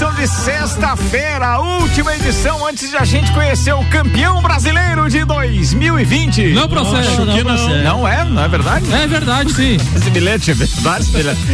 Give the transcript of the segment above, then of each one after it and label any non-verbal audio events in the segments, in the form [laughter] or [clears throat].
eso. De sexta-feira, a última edição antes de a gente conhecer o campeão brasileiro de 2020. Não procede. Não, não, procede. não é, não é verdade? É verdade, sim. [laughs] Esse bilhete é verdade?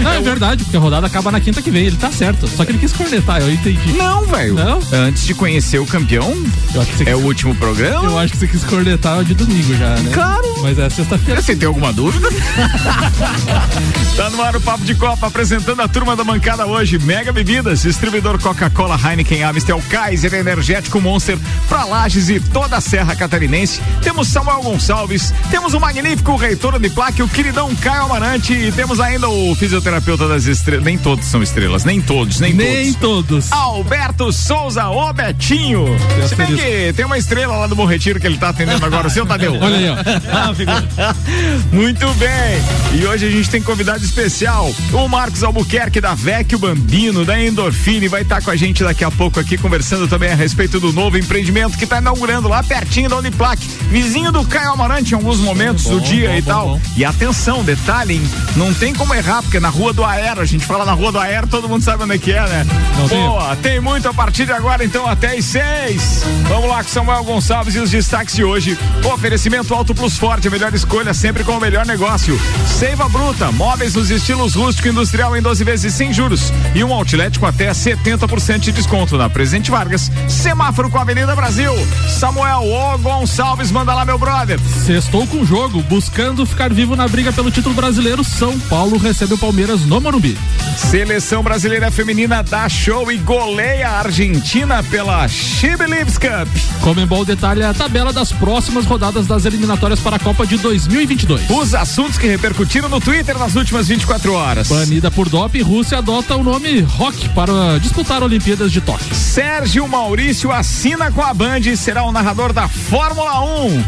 Não, é verdade, porque a rodada acaba na quinta que vem, ele tá certo. Só que ele quis cornetar, eu entendi. Não, velho. Não? Antes de conhecer o campeão, é quis... o último programa? Eu acho que você quis cornetar de domingo já, né? Claro. Mas é sexta-feira. Você tem alguma dúvida? [laughs] tá no ar o Papo de Copa, apresentando a turma da mancada hoje. Mega Bebidas, distribuidor Coca-Cola, Heineken, Amstel, Kaiser, Energético Monster, pra Lages e toda a Serra Catarinense. Temos Samuel Gonçalves, temos o magnífico reitor de plaque, o queridão Caio Amarante e temos ainda o fisioterapeuta das estrelas. Nem todos são estrelas, nem todos, nem, nem todos. todos. Alberto Souza, o Betinho. Se bem que tem uma estrela lá do Bom Retiro que ele tá atendendo agora, o seu Tadeu. [laughs] Olha aí, ó. [laughs] Muito bem. E hoje a gente tem convidado especial, o Marcos Albuquerque da Vecchio Bambino, da Endorfine, vai estar tá com a gente daqui a pouco aqui conversando também a respeito do novo empreendimento que está inaugurando lá pertinho da Uniplac, vizinho do Caio Amarante em alguns momentos bom, do dia bom, e bom, tal. E atenção, detalhe, não tem como errar, porque na Rua do Aero, a gente fala na Rua do Aero, todo mundo sabe onde é que é, né? Não Boa, tem. tem muito a partir de agora, então até as seis. Vamos lá com Samuel Gonçalves e os destaques de hoje. Oferecimento Alto Plus Forte, a melhor escolha sempre com o melhor negócio. Seiva Bruta, móveis nos estilos rústico e industrial em 12 vezes sem juros. E um outlet com até 70% de desconto na Presidente Vargas. Semáforo com a Avenida Brasil. Samuel O Gonçalves, manda lá, meu brother. Sextou com o jogo, buscando ficar vivo na briga pelo título brasileiro. São Paulo recebe o Palmeiras no Morumbi. Seleção brasileira feminina dá show e goleia a Argentina pela She Believes Cup. Comembol detalha a tabela das próximas rodadas das eliminatórias para a Copa de 2022. Os assuntos que repercutiram no Twitter nas últimas 24 horas. Banida por doping, Rússia adota o nome Rock para disputar Olimpíadas de Tóquio. Sérgio Maurício assina com a Band e será o narrador da Fórmula 1.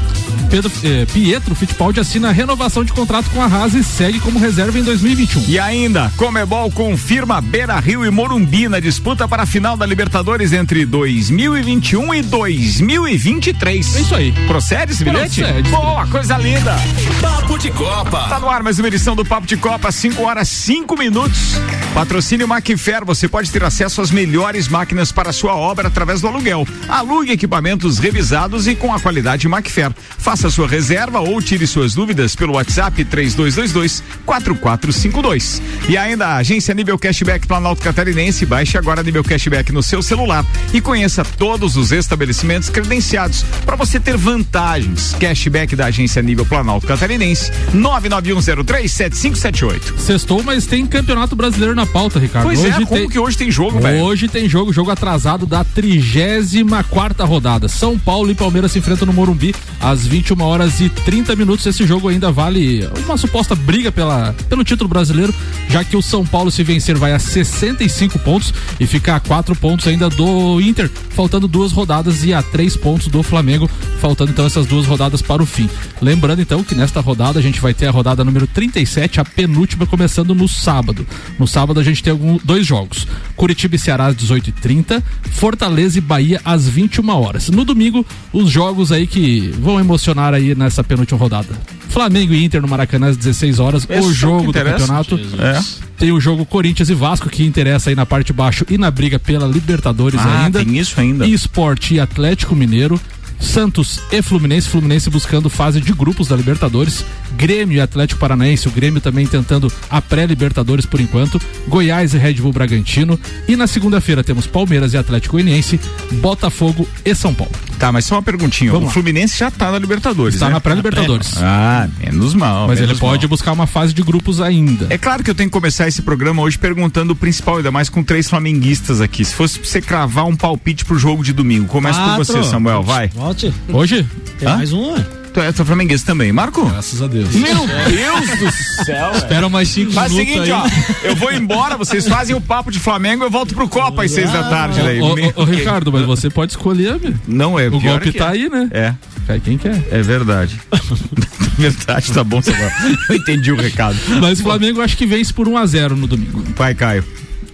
Pedro, eh, Pietro Fittipaldi assina renovação de contrato com a Haas e segue como reserva em 2021. E ainda, Comebol confirma Beira Rio e Morumbi na disputa para a final da Libertadores entre 2021 e 2023. É isso aí. Procede esse bilhete? Procede. Boa, coisa linda. Papo de Copa. Tá no ar mais uma edição do Papo de Copa, 5 horas 5 minutos. Patrocínio Macfer, você pode ter acesso às melhores máquinas para sua obra através do aluguel. Alugue equipamentos revisados e com a qualidade Macfer. Faça sua reserva ou tire suas dúvidas pelo WhatsApp 3222 4452. E ainda a agência Nível Cashback Planalto Catarinense, baixe agora Nível Cashback no seu celular e conheça todos os estabelecimentos credenciados para você ter vantagens. Cashback da agência Nível Planalto Catarinense 991037578. Sextou, mas tem Campeonato Brasileiro na pauta, Ricardo. Pois é, hoje é, como tem... que hoje tem jogo, velho? Hoje tem jogo, jogo atrasado da 34 quarta rodada. São Paulo e Palmeiras se enfrentam no Morumbi às 21 horas e 30 minutos. Esse jogo ainda vale uma suposta briga pela, pelo título brasileiro, já que o São Paulo, se vencer, vai a 65 pontos e fica a 4 pontos ainda do Inter, faltando duas rodadas e a 3 pontos do Flamengo, faltando então essas duas rodadas para o fim. Lembrando então que nesta rodada a gente vai ter a rodada número 37, a penúltima, começando no sábado. No sábado a gente tem algum, dois jogos: Curitiba e Ceará às 18h30, Fortaleza e Bahia às 21 horas. No domingo, os jogos aí que vão emocionar aí nessa penúltima rodada. Flamengo e Inter no Maracanã às 16 horas, Esse o jogo do campeonato. É. Tem o jogo Corinthians e Vasco que interessa aí na parte de baixo e na briga pela Libertadores ah, ainda. Tem isso ainda. E Esporte e Atlético Mineiro. Santos e Fluminense, Fluminense buscando fase de grupos da Libertadores, Grêmio e Atlético Paranaense, o Grêmio também tentando a pré-Libertadores por enquanto, Goiás e Red Bull Bragantino, e na segunda-feira temos Palmeiras e Atlético Goianiense, Botafogo e São Paulo. Tá, mas só uma perguntinha, Vamos o Fluminense lá. já tá na Libertadores, Está né? na pré-Libertadores. Ah, menos mal. Mas menos ele pode mal. buscar uma fase de grupos ainda. É claro que eu tenho que começar esse programa hoje perguntando o principal, ainda mais com três flamenguistas aqui. Se fosse pra você cravar um palpite pro jogo de domingo, começa por você, Samuel, vai. Volte. Hoje? Tem Hã? mais um. Tu é, tu é flamenguista também, Marco? Graças a Deus. Meu Deus do céu. Espera mais cinco Faz minutos. Faz o seguinte, aí. ó. Eu vou embora, vocês fazem o papo de Flamengo, eu volto pro Copa às seis da tarde. Daí. Ô, ô, ô, Ricardo, mas você pode escolher, meu. Não é. O golpe é tá é. aí, né? É. Cai quem quer. É verdade. [laughs] verdade, tá bom, Samuel. Eu entendi o recado. Mas o Flamengo acho que vence por 1 a 0 no domingo. Vai, Caio.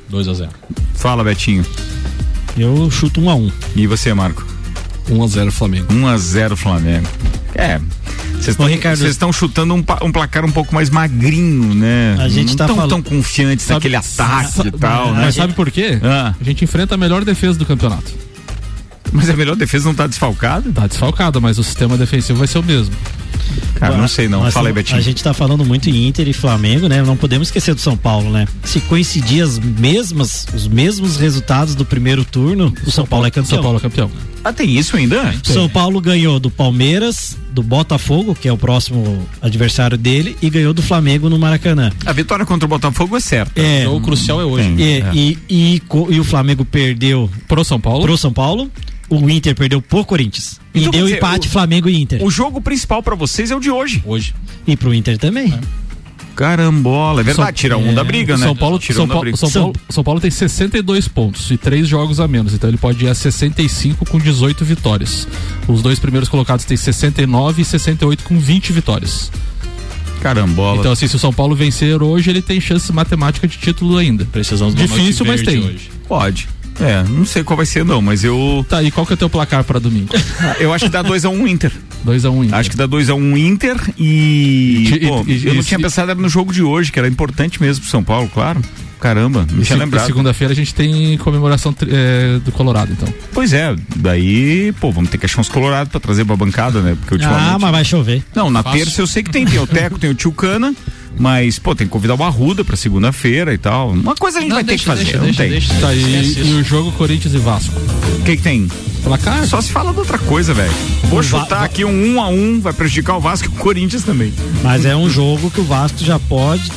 2 a 0 Fala, Betinho. Eu chuto 1 a 1 E você, Marco? 1 a 0 Flamengo. 1 a 0 Flamengo. É. Vocês estão chutando um, um, placar um pouco mais magrinho, né? A gente não tá tão, falando... tão confiantes sabe, naquele ataque sabe, e tal, né? Mas sabe por quê? Ah. A gente enfrenta a melhor defesa do campeonato. Mas a melhor defesa não tá desfalcada? Tá desfalcada, mas o sistema defensivo vai ser o mesmo. Cara, não sei não. Nós Fala aí, Betinho. A gente tá falando muito em Inter e Flamengo, né? Não podemos esquecer do São Paulo, né? Se coincidir as mesmas, os mesmos resultados do primeiro turno, o São, São Paulo é campeão. São Paulo é campeão. Ah, tem isso ainda? Tem. São Paulo ganhou do Palmeiras, do Botafogo, que é o próximo adversário dele, e ganhou do Flamengo no Maracanã. A vitória contra o Botafogo é certa. É, o crucial é hoje. É, é. E, e, e, o Flamengo perdeu pro São Paulo. Pro São Paulo o Inter perdeu por Corinthians. Então, e deu dizer, empate o, Flamengo e Inter. O jogo principal para vocês é o de hoje. Hoje. E pro Inter também. É. Carambola, é verdade, tira um é, da briga, né? São Paulo, tira São, um Paulo, São, Paulo, São Paulo tem 62 pontos e três jogos a menos, então ele pode ir a 65 com 18 vitórias. Os dois primeiros colocados têm 69 e 68 com 20 vitórias. Carambola. Então, assim, se o São Paulo vencer hoje, ele tem chance matemática de título ainda. Precisamos Difícil, mas tem. Hoje. Pode. É, não sei qual vai ser não, mas eu. Tá, e qual que é o teu placar para domingo? [laughs] eu acho que dá 2x1 um Inter. 2x1 um Inter. Acho que dá 2x1 um Inter e. e, pô, e eu não tinha pensado no jogo de hoje, que era importante mesmo pro São Paulo, claro. Caramba, não tinha lembrado. Segunda-feira a gente tem comemoração é, do Colorado, então. Pois é, daí, pô, vamos ter que achar uns Colorados pra trazer pra bancada, né? Porque ultimamente. Ah, mas vai chover. Não, na Fácil. terça eu sei que tem, tem o Teco, tem o Tio Cana. Mas, pô, tem que convidar o Arruda pra segunda-feira e tal. Uma coisa a gente não, vai deixa, ter que fazer. Deixa, não deixa, tem. Deixa, tá, e, e, o jogo Corinthians e Vasco? O que, que tem? Placar? Só se fala de outra coisa, velho. Vou chutar aqui um 1 um a 1 um, vai prejudicar o Vasco e o Corinthians também. Mas é um jogo que o Vasco já pode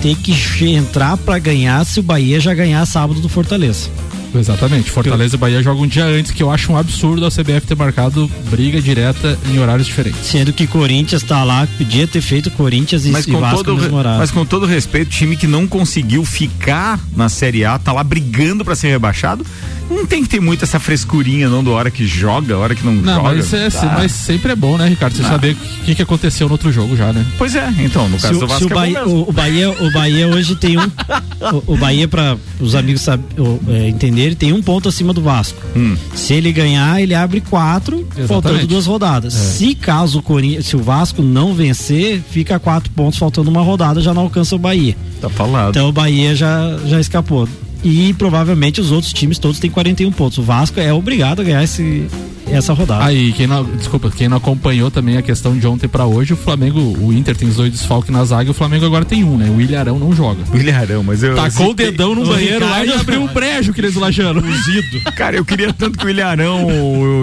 ter que entrar para ganhar se o Bahia já ganhar sábado do Fortaleza. Exatamente. Fortaleza e Bahia jogam um dia antes, que eu acho um absurdo a CBF ter marcado briga direta em horários diferentes. Sendo que Corinthians tá lá, podia ter feito Corinthians e, mas com Vasco todo. Mas com todo respeito, time que não conseguiu ficar na Série A, tá lá brigando para ser rebaixado, não tem que ter muito essa frescurinha, não, do hora que joga, hora que não, não joga. Mas, é, tá. mas sempre é bom, né, Ricardo? Você ah. saber o que, que aconteceu no outro jogo já, né? Pois é, então, no caso se, do Vasco. o, Bahia, é o, o, Bahia, o Bahia hoje tem um. [laughs] o, o Bahia, para os amigos sabe, é, entenderem, tem um ponto acima do Vasco. Hum. Se ele ganhar, ele abre quatro, Exatamente. faltando duas rodadas. É. Se caso o Corinthians, se o Vasco não vencer, fica quatro pontos, faltando uma rodada, já não alcança o Bahia. Tá falado. Então o Bahia já, já escapou e provavelmente os outros times todos têm 41 pontos. O Vasco é obrigado a ganhar esse, essa rodada. Aí, quem não, desculpa, quem não acompanhou também a questão de ontem para hoje, o Flamengo, o Inter tem os dois desfalques na zaga e o Flamengo agora tem um, né? O Ilharão não joga. O Ilharão, mas eu. Tacou o dedão no banheiro lá e abriu um [laughs] brejo, querido Lajano. Cozido. Cara, eu queria tanto que o Ilharão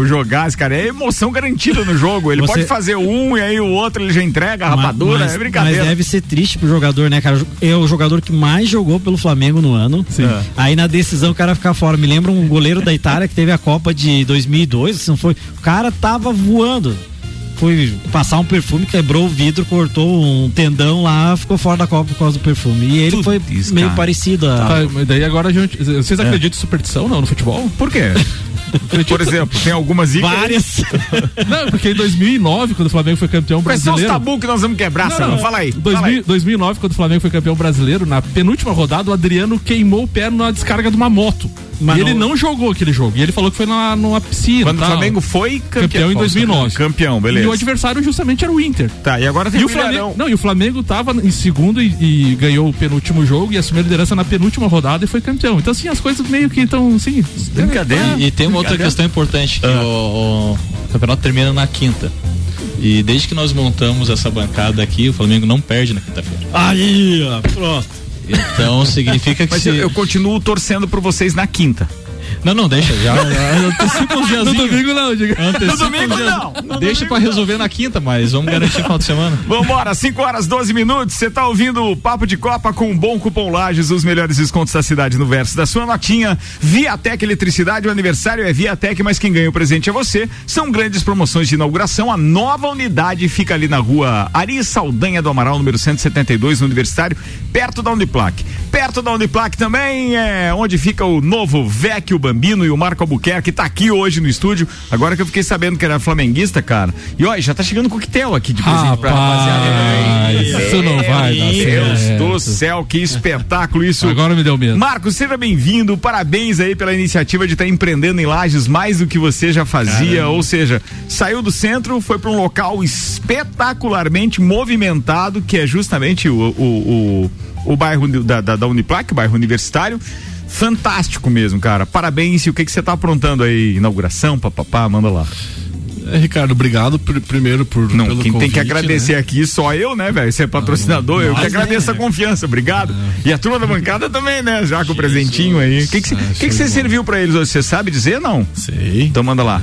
jogasse, cara. É emoção garantida no jogo. Ele Você... pode fazer um e aí o outro ele já entrega a rapadura, mas, é brincadeira. Mas deve ser triste pro jogador, né, cara? É o jogador que mais jogou pelo Flamengo no ano. Sim. É. Aí na decisão o cara ficar fora. Me lembra um goleiro da Itália que teve a Copa de 2002, se não foi. O cara tava voando. Foi passar um perfume, quebrou o vidro, cortou um tendão lá, ficou fora da Copa por causa do perfume. E ele Tudo foi isso, meio cara. parecido a. Tá, daí agora a gente. Vocês acreditam em superstição não no futebol? Por quê? Por exemplo, tem algumas icas. Várias. [laughs] Não, porque em 2009, quando o Flamengo foi campeão brasileiro. Quais são os tabu que nós vamos quebrar, não, não, Fala aí. 2000, fala aí. 2009, quando o Flamengo foi campeão brasileiro, na penúltima rodada, o Adriano queimou o pé na descarga de uma moto. Mas e ele não jogou aquele jogo. E ele falou que foi na, numa piscina. Quando tal. o Flamengo foi campeão, campeão em 2009. Campeão, beleza. E o adversário justamente era o Inter. Tá, e agora tem e o Flamengo. Não, e o Flamengo tava em segundo e, e, ganhou o penúltimo jogo e assumiu a liderança na penúltima rodada e foi campeão. Então, assim, as coisas meio que estão, assim. Brincadeira. E, e tem uma outra questão importante: que ah. o, o campeonato termina na quinta. E desde que nós montamos essa bancada aqui, o Flamengo não perde na quinta-feira. Aí, ó, pronto. Então significa que. Mas se... eu, eu, continuo torcendo por vocês na quinta. Não, não, deixa já. Antecipa uns [laughs] dias. No domingo não, diga. No domingo não. No deixa domingo pra resolver não. na quinta, mas vamos garantir o final de semana. Vambora, 5 horas 12 minutos. Você tá ouvindo o Papo de Copa com um bom cupom Lages, os melhores descontos da cidade no verso da sua notinha. Viatec Eletricidade, o aniversário é Viatec, mas quem ganha o presente é você. São grandes promoções de inauguração. A nova unidade fica ali na rua Ari Saldanha do Amaral, número 172, no Universitário, perto da Uniplac. Perto da Uniplac também é onde fica o novo Vecchio Bambino e o Marco Albuquerque tá aqui hoje no estúdio. Agora que eu fiquei sabendo que era flamenguista, cara. E olha, já tá chegando coquetel aqui de presente Rapaz, pra rapaziada. Isso não vai dar Deus certo. do céu, que espetáculo isso. Agora me deu medo. Marcos, seja bem-vindo. Parabéns aí pela iniciativa de estar empreendendo em Lages mais do que você já fazia. Ou seja, saiu do centro, foi para um local espetacularmente movimentado, que é justamente o, o, o, o bairro da, da, da Uniplac, o bairro universitário. Fantástico mesmo, cara. Parabéns. E o que que você tá aprontando aí? Inauguração, papapá, manda lá. É, Ricardo, obrigado pr- primeiro por. Não, quem tem que convite, agradecer né? aqui só eu, né, velho? Você é patrocinador, eu que agradeço a confiança, obrigado. E a turma da bancada também, né? Já com o presentinho aí. O que que você Ah, que que você de serviu pra eles hoje? Você sabe dizer, não? Sei. Então manda lá.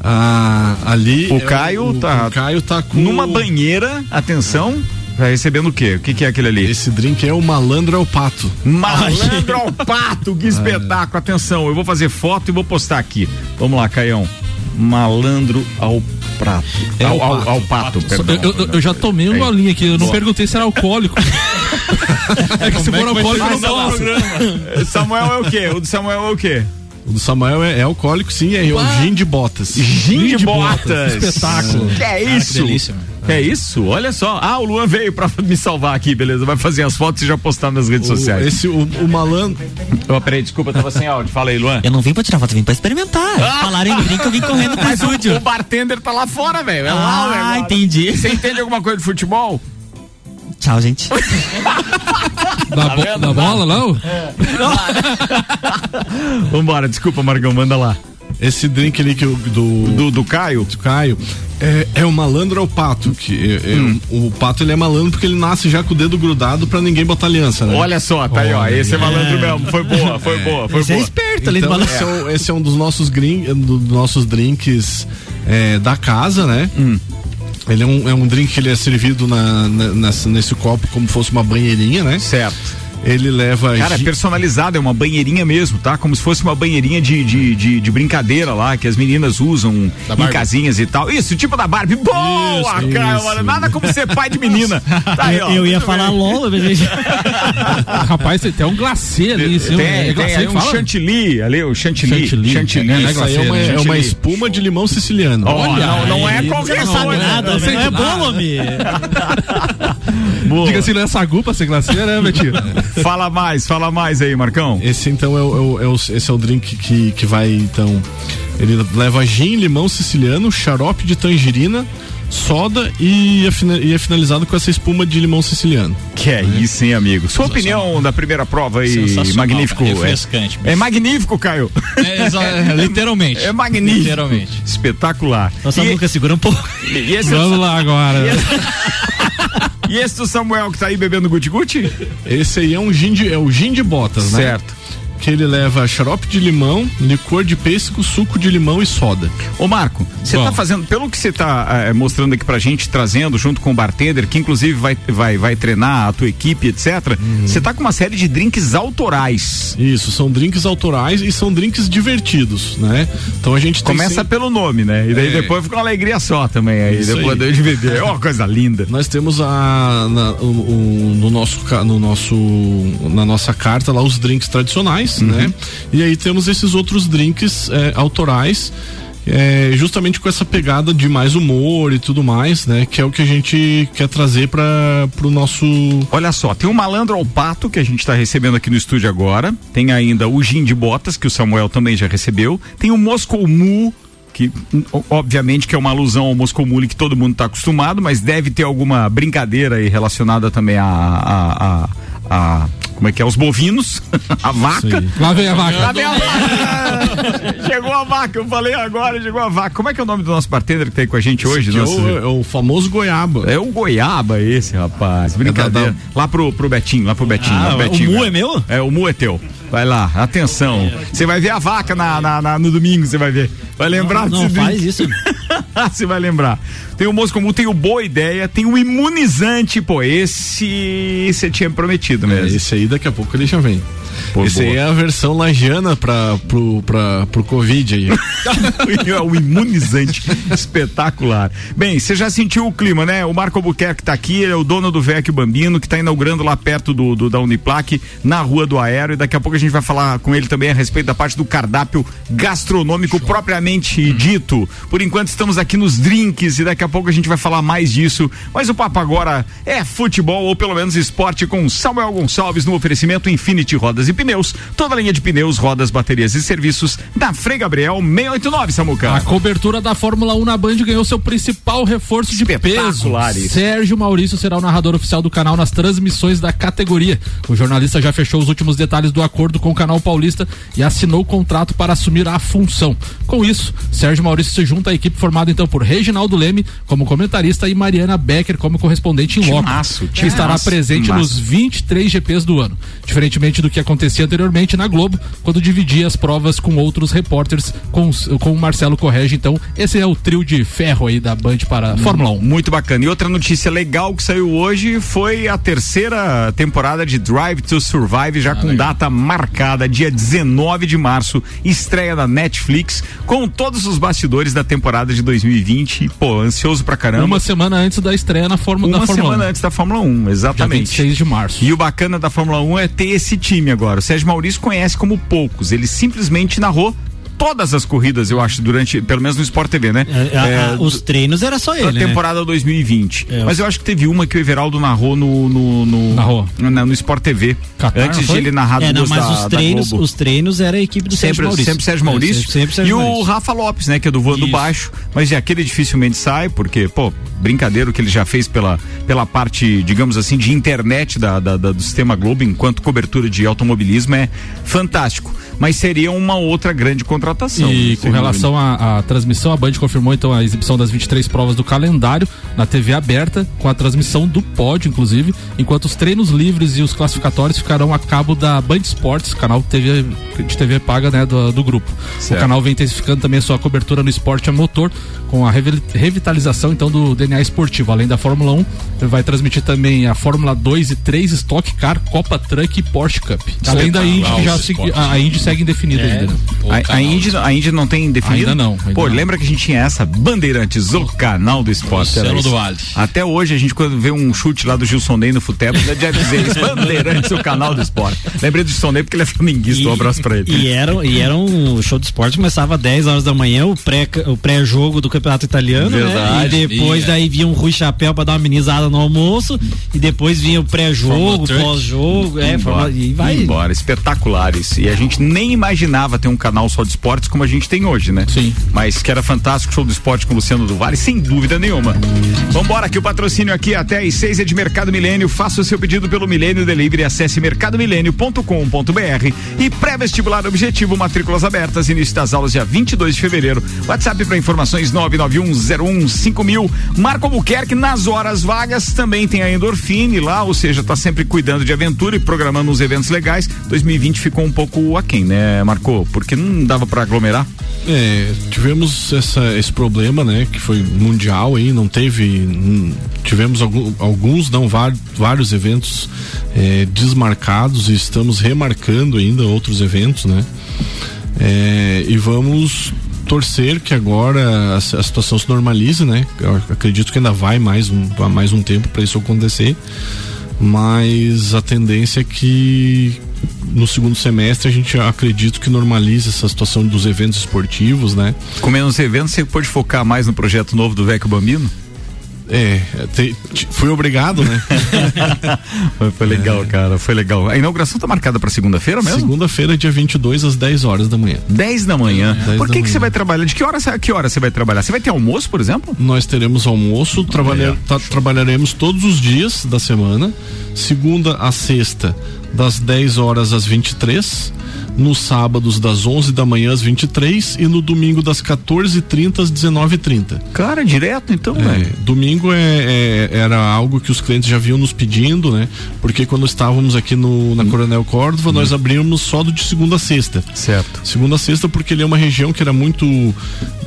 Ah, ali. O é Caio o, tá- O Caio tá com. Numa banheira, atenção, tá recebendo o quê? O que que é aquele ali? Esse drink é o malandro ao pato. Malandro ao pato, que [laughs] espetáculo. Atenção, eu vou fazer foto e vou postar aqui. Vamos lá, Caião. Malandro ao prato. É ao, ao ao, pato. ao pato, perdão. Eu, eu- eu já tomei um golinho aqui, eu não Boa. perguntei se era alcoólico. [laughs] é que se for alcoólico, eu não posso. [laughs] Samuel é o quê? O do Samuel é o quê? O do Samuel é, é alcoólico, sim, é, é o gin de botas. Gin de botas. Espetáculo. Que é que isso? delícia, mano. Que é isso? Olha só. Ah, o Luan veio pra me salvar aqui, beleza? Vai fazer as fotos e já postar nas redes O, sociais. esse, o, o malandro. Oh, peraí, desculpa, eu tava sem áudio. Fala aí, Luan. Eu não vim pra tirar foto, eu vim pra experimentar. Falaram em drink, eu vim correndo pro estúdio. o bartender tá lá fora, velho. É lá, Ah, velho. entendi. Você entende alguma coisa de futebol? Tchau, gente. [laughs] Da, bo- da bola, não? [laughs] Vambora, desculpa, Margão, manda lá. Esse drink ali que eu, do, Do, do Caio? do Caio é, é o malandro ao pato. Que é- é Hum. o, o pato ele é malandro porque ele nasce já com o dedo grudado pra ninguém botar aliança, né? Olha só, tá aí, ó. Esse é malandro mesmo. Foi boa, foi boa, foi Esse é boa. esperto, além do Então, esse, é um, esse é um dos nossos, grin, do- dos nossos drinks é, da casa, né? Hum. Ele é um, é um drink que ele é servido na, na- nessa- nesse copo como fosse uma banheirinha, né? Certo. Ele leva. Cara, é personalizado, é uma banheirinha mesmo, tá? Como se fosse uma banheirinha de, de, de, de brincadeira lá, que as meninas usam em casinhas e tal. Isso, tipo da Barbie. Boa, Isso, cara, isso. Nada como ser pai de menina. [laughs] Tá aí, ó. eu ia Muito falar bem. LOL, mas [laughs] Rapaz, tem até um glacê ali. Tem, é tem glacê que um fala? chantilly ali, o chantilly. Chantilly. Chantilly. É, né, é glacê, uma, né? é uma espuma de limão siciliano. Olha não, não é qualquer coisa. nada, não sei não é nada. [laughs] homem. Boa. Diga assim, não é sagu pra ser glacê, né, Betinho? [laughs] Fala mais, fala mais aí, Marcão. Esse então é o, é o- é o- esse é o drink que, que vai então. Ele leva gin, limão siciliano, xarope de tangerina, soda e é, e é finalizado com essa espuma de limão siciliano. Que é isso, hein, amigo? Sua opinião da primeira prova aí, magnífico. refrescante. É, é magnífico, Caio. É, é, literalmente. É magnífico. Literalmente. Espetacular. Nossa, e, Lucas, segura um pouco. e esse, Vamos lá agora. [laughs] e esse do Samuel que tá aí bebendo guti-guti? Esse aí é um gin de, é o gin de botas, né? Certo. Que ele leva xarope de limão, licor de pêssego, suco de limão e soda. Ô Marco, você tá fazendo, pelo que você tá eh, mostrando aqui pra gente, trazendo junto com o bartender, que inclusive vai, vai, vai treinar a tua equipe, etc. Você tá com uma série de drinks autorais. Isso, são drinks autorais e são drinks divertidos, né? Então a gente tem Começa pelo nome, né? E daí É. depois fica uma alegria só também aí, Isso depois aí. de beber. É uma coisa linda. Nós temos a na, o, o- no nosso no nosso na nossa carta lá os drinks tradicionais, Uhum. né? E aí temos esses outros drinks é, autorais. é, justamente com essa pegada de mais humor e tudo mais, né? Que é o que a gente quer trazer para pro nosso Olha só, tem o malandro ao pato que a gente está recebendo aqui no estúdio agora. Tem ainda o gin de botas que o Samuel também já recebeu. Tem o Moscou Mu que o- obviamente que é uma alusão ao Moscou Mule que todo mundo está acostumado, mas deve ter alguma brincadeira aí relacionada também a, a, a- a- como é que é os bovinos, [laughs] a vaca. Lá vem a vaca. Cadê a vaca? chegou a vaca, eu falei agora, chegou a vaca. Como é que é o nome do nosso bartender que tá aí com a gente hoje? é, Nosso- o, é o famoso goiaba. é o Goiaba esse, rapaz. Brincadeira. É da- Lá pro, pro Betinho, lá pro Betinho. lá Ah, pro o Betinho, Mu é meu? É, o Mu é teu. Vai lá, atenção. Você vai ver a vaca na, na- na- no domingo, você vai ver. Vai lembrar Não, desse faz drink. isso. [laughs] [laughs] Você vai lembrar. Tem o Moscou Mu, tem o Boa Ideia, tem o Imunizante. Pô, esse você tinha prometido É, mesmo. esse aí daqui a pouco ele já vem. Pô, Esse aí é a versão lajana para pro, pra, pro Covid aí. [laughs] é um imunizante espetacular. Bem, você já sentiu o clima, né? O Marco Albuquerque tá aqui, ele é o dono do Vecchio Bambino, que tá inaugurando lá perto do, do da Uniplaque, na Rua do Aéreo, e daqui a pouco a gente vai falar com ele também a respeito da parte do cardápio gastronômico Show. propriamente hum. dito. Por enquanto estamos aqui nos drinks e daqui a pouco a gente vai falar mais disso, mas o papo agora é futebol, ou pelo menos esporte com Samuel Gonçalves no oferecimento Infinity Rodas e Pneus, toda a linha de pneus, rodas, baterias e serviços da Frei Gabriel 689, Samuca. A cobertura da Fórmula 1 na Band ganhou seu principal reforço de peso. Sérgio Maurício será o narrador oficial do canal nas transmissões da categoria. O jornalista já fechou os últimos detalhes do acordo com o canal paulista e assinou o contrato para assumir a função. Com isso, Sérgio Maurício se junta à equipe formada então por Reginaldo Leme como comentarista e Mariana Becker como correspondente em loco, que estará presente nos 23 GPs do ano. Diferentemente do que acontecia anteriormente na Globo, quando dividia as provas com outros repórteres, com, com o Marcelo Correge. Então, esse é o trio de ferro aí da Band para a Fórmula 1. Muito bacana. E outra notícia legal que saiu hoje foi a terceira temporada de Drive to Survive, já ah, com legal. data marcada, dia 19 de março, estreia da Netflix, com todos os bastidores da temporada de 2020. Pô, ansioso pra caramba. Uma semana antes da estreia na Fórmula, Uma da Fórmula semana 1. antes da Fórmula 1, exatamente. Dia 26 de março. E o bacana da Fórmula 1 é ter esse time agora. O Sérgio Maurício conhece como poucos. Ele simplesmente narrou todas as corridas, eu acho, durante, pelo menos no Sport TV, né? É, a, é, os treinos era só ele. Na né? temporada né? 2020. É, Mas eu acho que teve uma que o Everaldo narrou no. no, no narrou. No, no Sport TV. Qatar, antes de ele narrar é, não, mas da, os treinos, os treinos era a equipe do sempre, Sérgio Maurício. Sempre Sérgio Maurício. É, sempre, sempre Sérgio e Maurício. o Rafa Lopes, né? Que é do voando baixo. Mas é, aquele dificilmente sai, porque, pô, brincadeira o que ele já fez pela, pela parte, digamos assim, de internet da, da, da do sistema Globo, enquanto cobertura de automobilismo é fantástico mas seria uma outra grande contratação. E com relação à transmissão, a Band confirmou então a exibição das 23 provas do calendário na TV aberta, com a transmissão do pódio, inclusive, enquanto os treinos livres e os classificatórios ficarão a cabo da Band Esportes, canal TV, de TV paga né, do, do grupo. Certo. O canal vem intensificando também a sua cobertura no esporte a motor, com a revitalização então do DNA esportivo. Além da Fórmula 1, ele vai transmitir também a Fórmula 2 e 3 Stock Car, Copa Truck e Porsche Cup. Além da Indy, que já se, a Indy segue indefinida é, ainda. Né? A, a, Indy, a Indy não tem definido? Ainda não. Ainda Pô, não. lembra que a gente tinha essa Bandeirantes, o canal do esporte. Marcelo do Vale. Até hoje, a gente quando vê um chute lá do Gilson Ney no futebol, já dizer isso, [laughs] Bandeirantes, o canal do esporte. Lembrei do Gilson Ney porque ele é flamenguista, e, um abraço pra ele. E era, e era um show de esporte, começava às 10 horas da manhã, o pré-jogo o pré -jogo do campeonato italiano? Verdade, né? E depois daí vinha um Rui Chapéu pra dar uma amenizada no almoço, e depois vinha o pré-jogo, pós-jogo, é, e vai. Embora, espetaculares. E a gente nem imaginava ter um canal só de esportes como a gente tem hoje, né? Sim. Mas que era fantástico show do esporte com o Luciano do Vale, sem dúvida nenhuma. Vambora, que o patrocínio aqui até às seis é de Mercado Milênio. Faça o seu pedido pelo Milênio Delivery. Acesse mercadomilênio.com.br e pré-vestibular objetivo, matrículas abertas. Início das aulas dia 22 de fevereiro. WhatsApp para informações 991015000. Marco Albuquerque nas horas vagas também tem a Endorfine lá, ou seja, tá sempre cuidando de aventura e programando uns eventos legais. 2020 ficou um pouco aquém, né, Marco? Porque não dava para aglomerar. É, tivemos essa, esse problema, né, que foi mundial aí, não teve, tivemos algum, alguns, não vários eventos é, desmarcados e estamos remarcando ainda outros eventos, né, é, e vamos torcer que agora a, a, situação se normalize, né? Eu acredito que ainda vai mais um, mais um tempo para isso acontecer, mas a tendência é que no segundo semestre a gente acredita que normaliza essa situação dos eventos esportivos, né? Com menos eventos, você pode focar mais no projeto novo do Vecchio Bambino? É, te, te, fui obrigado, né? [laughs] foi legal, é. cara, foi legal. A inauguração tá marcada para segunda-feira mesmo? Segunda-feira, dia 22 às 10 horas da manhã. 10 da manhã. É. Por que que você vai trabalhar? De que hora que hora você vai trabalhar? Você vai ter almoço, por exemplo? Nós teremos almoço, trabalhar, é. tá, trabalharemos todos os dias da semana, segunda a sexta, das 10 horas às 23 nos sábados das 11 da manhã às 23 e no domingo das 14h30 às 19h30. Cara, direto então, é, Domingo é, é, era algo que os clientes já vinham nos pedindo, né? Porque quando estávamos aqui no, na hum. Coronel Córdova, hum. nós abrimos só do de segunda a sexta. Certo. Segunda a sexta porque ele é uma região que era muito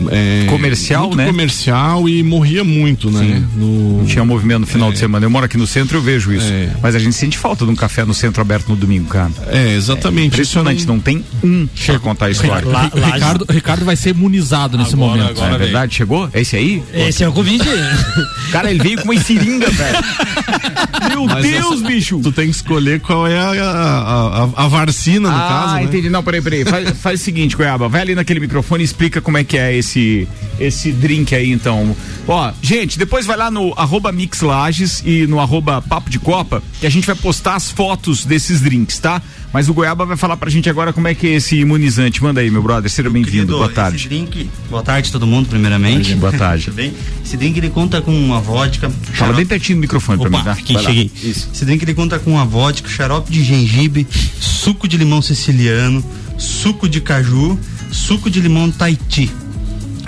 é, comercial, muito né? comercial e morria muito, né? Sim. No... Não tinha movimento no final de é. semana. Eu moro aqui no centro, eu vejo isso. É. Mas a gente sente falta de um café no centro aberto aberto no domingo, cara. É, exatamente. Impressionante, não tem um pra contar a história. Lá, Ricardo, Ricardo vai ser imunizado nesse Agora, momento. agora é verdade? Chegou? É esse aí? Esse é o Covid. [laughs] Cara, ele veio com uma seringa, velho. Meu Mas Deus, essa- bicho. Tu tem que escolher qual é a, a, a, a vacina, no ah, caso. né? entendi. Não, peraí, peraí. Faz, faz o seguinte, Goiaba. Vai ali naquele microfone e explica como é que é esse, esse drink aí, então. Ó, gente, depois vai lá no arroba Mix Lages e no arroba Papo de Copa, que a gente vai postar as fotos desses drinks, tá? Mas o Goiaba vai falar pra gente agora como é que é esse imunizante. Manda aí, meu brother. Seja bem-vindo. Boa Esse tarde. drink, boa tarde todo mundo, primeiramente. Boa tarde. [laughs] Tudo bem? Esse drink ele conta com uma vodka. Fala xarope- bem pertinho do microfone pra Opa, mim, tá? aqui, Vai lá. cheguei. Isso. Esse drink ele conta com uma vodka, xarope de gengibre, suco de limão siciliano, suco de caju, suco de limão Tahiti.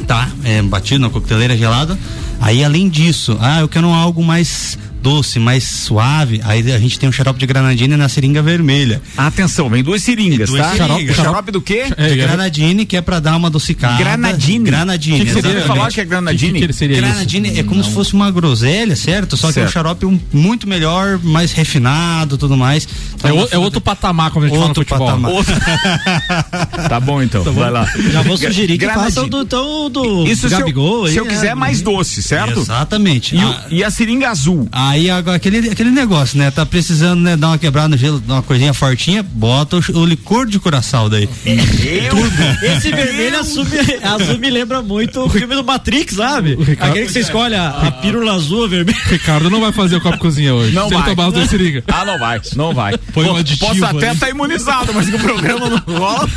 Tá? É batido na coqueteleira gelada. Aí além disso, ah, eu quero algo mais doce, mais suave. Aí a gente tem um xarope de granadina na seringa vermelha. Atenção, vem duas seringas, Duas tá? seringas. Xarope do quê? É, De é. granadine, que é pra dar uma adocicada. Granadine? Granadine. Que que seria? Falar que é granadine? Que, que ele seria isso? Granadine é como se fosse uma groselha, certo? Só que é um Certo. xarope um- muito melhor, mais refinado tudo mais. É, o- é outro patamar, como a gente Outro fala no futebol. patamar. Outro- [laughs] tá bom então, vai lá. Já vou sugerir que Granadine. façam do, então, do Isso se eu, Gabigol. se aí, eu quiser é, mais doce, certo? Exatamente. E, Ah, e a seringa azul? Aí agora aquele, aquele negócio, né? Tá precisando né, dar uma quebrada no gelo, dar uma coisinha fortinha, bota o, o licor de coração daí. Esse vermelho azul, me- azul me lembra muito o filme do Matrix, sabe? Ricardo- Aquele que você escolhe a, a pílula azul, a vermelha. Ricardo não vai fazer o copo cozinha hoje. Não Se ele vai. tomar duas seringas. Ah, não vai, não vai. Põe um aditivo Posso até estar imunizado, mas o programa não rola.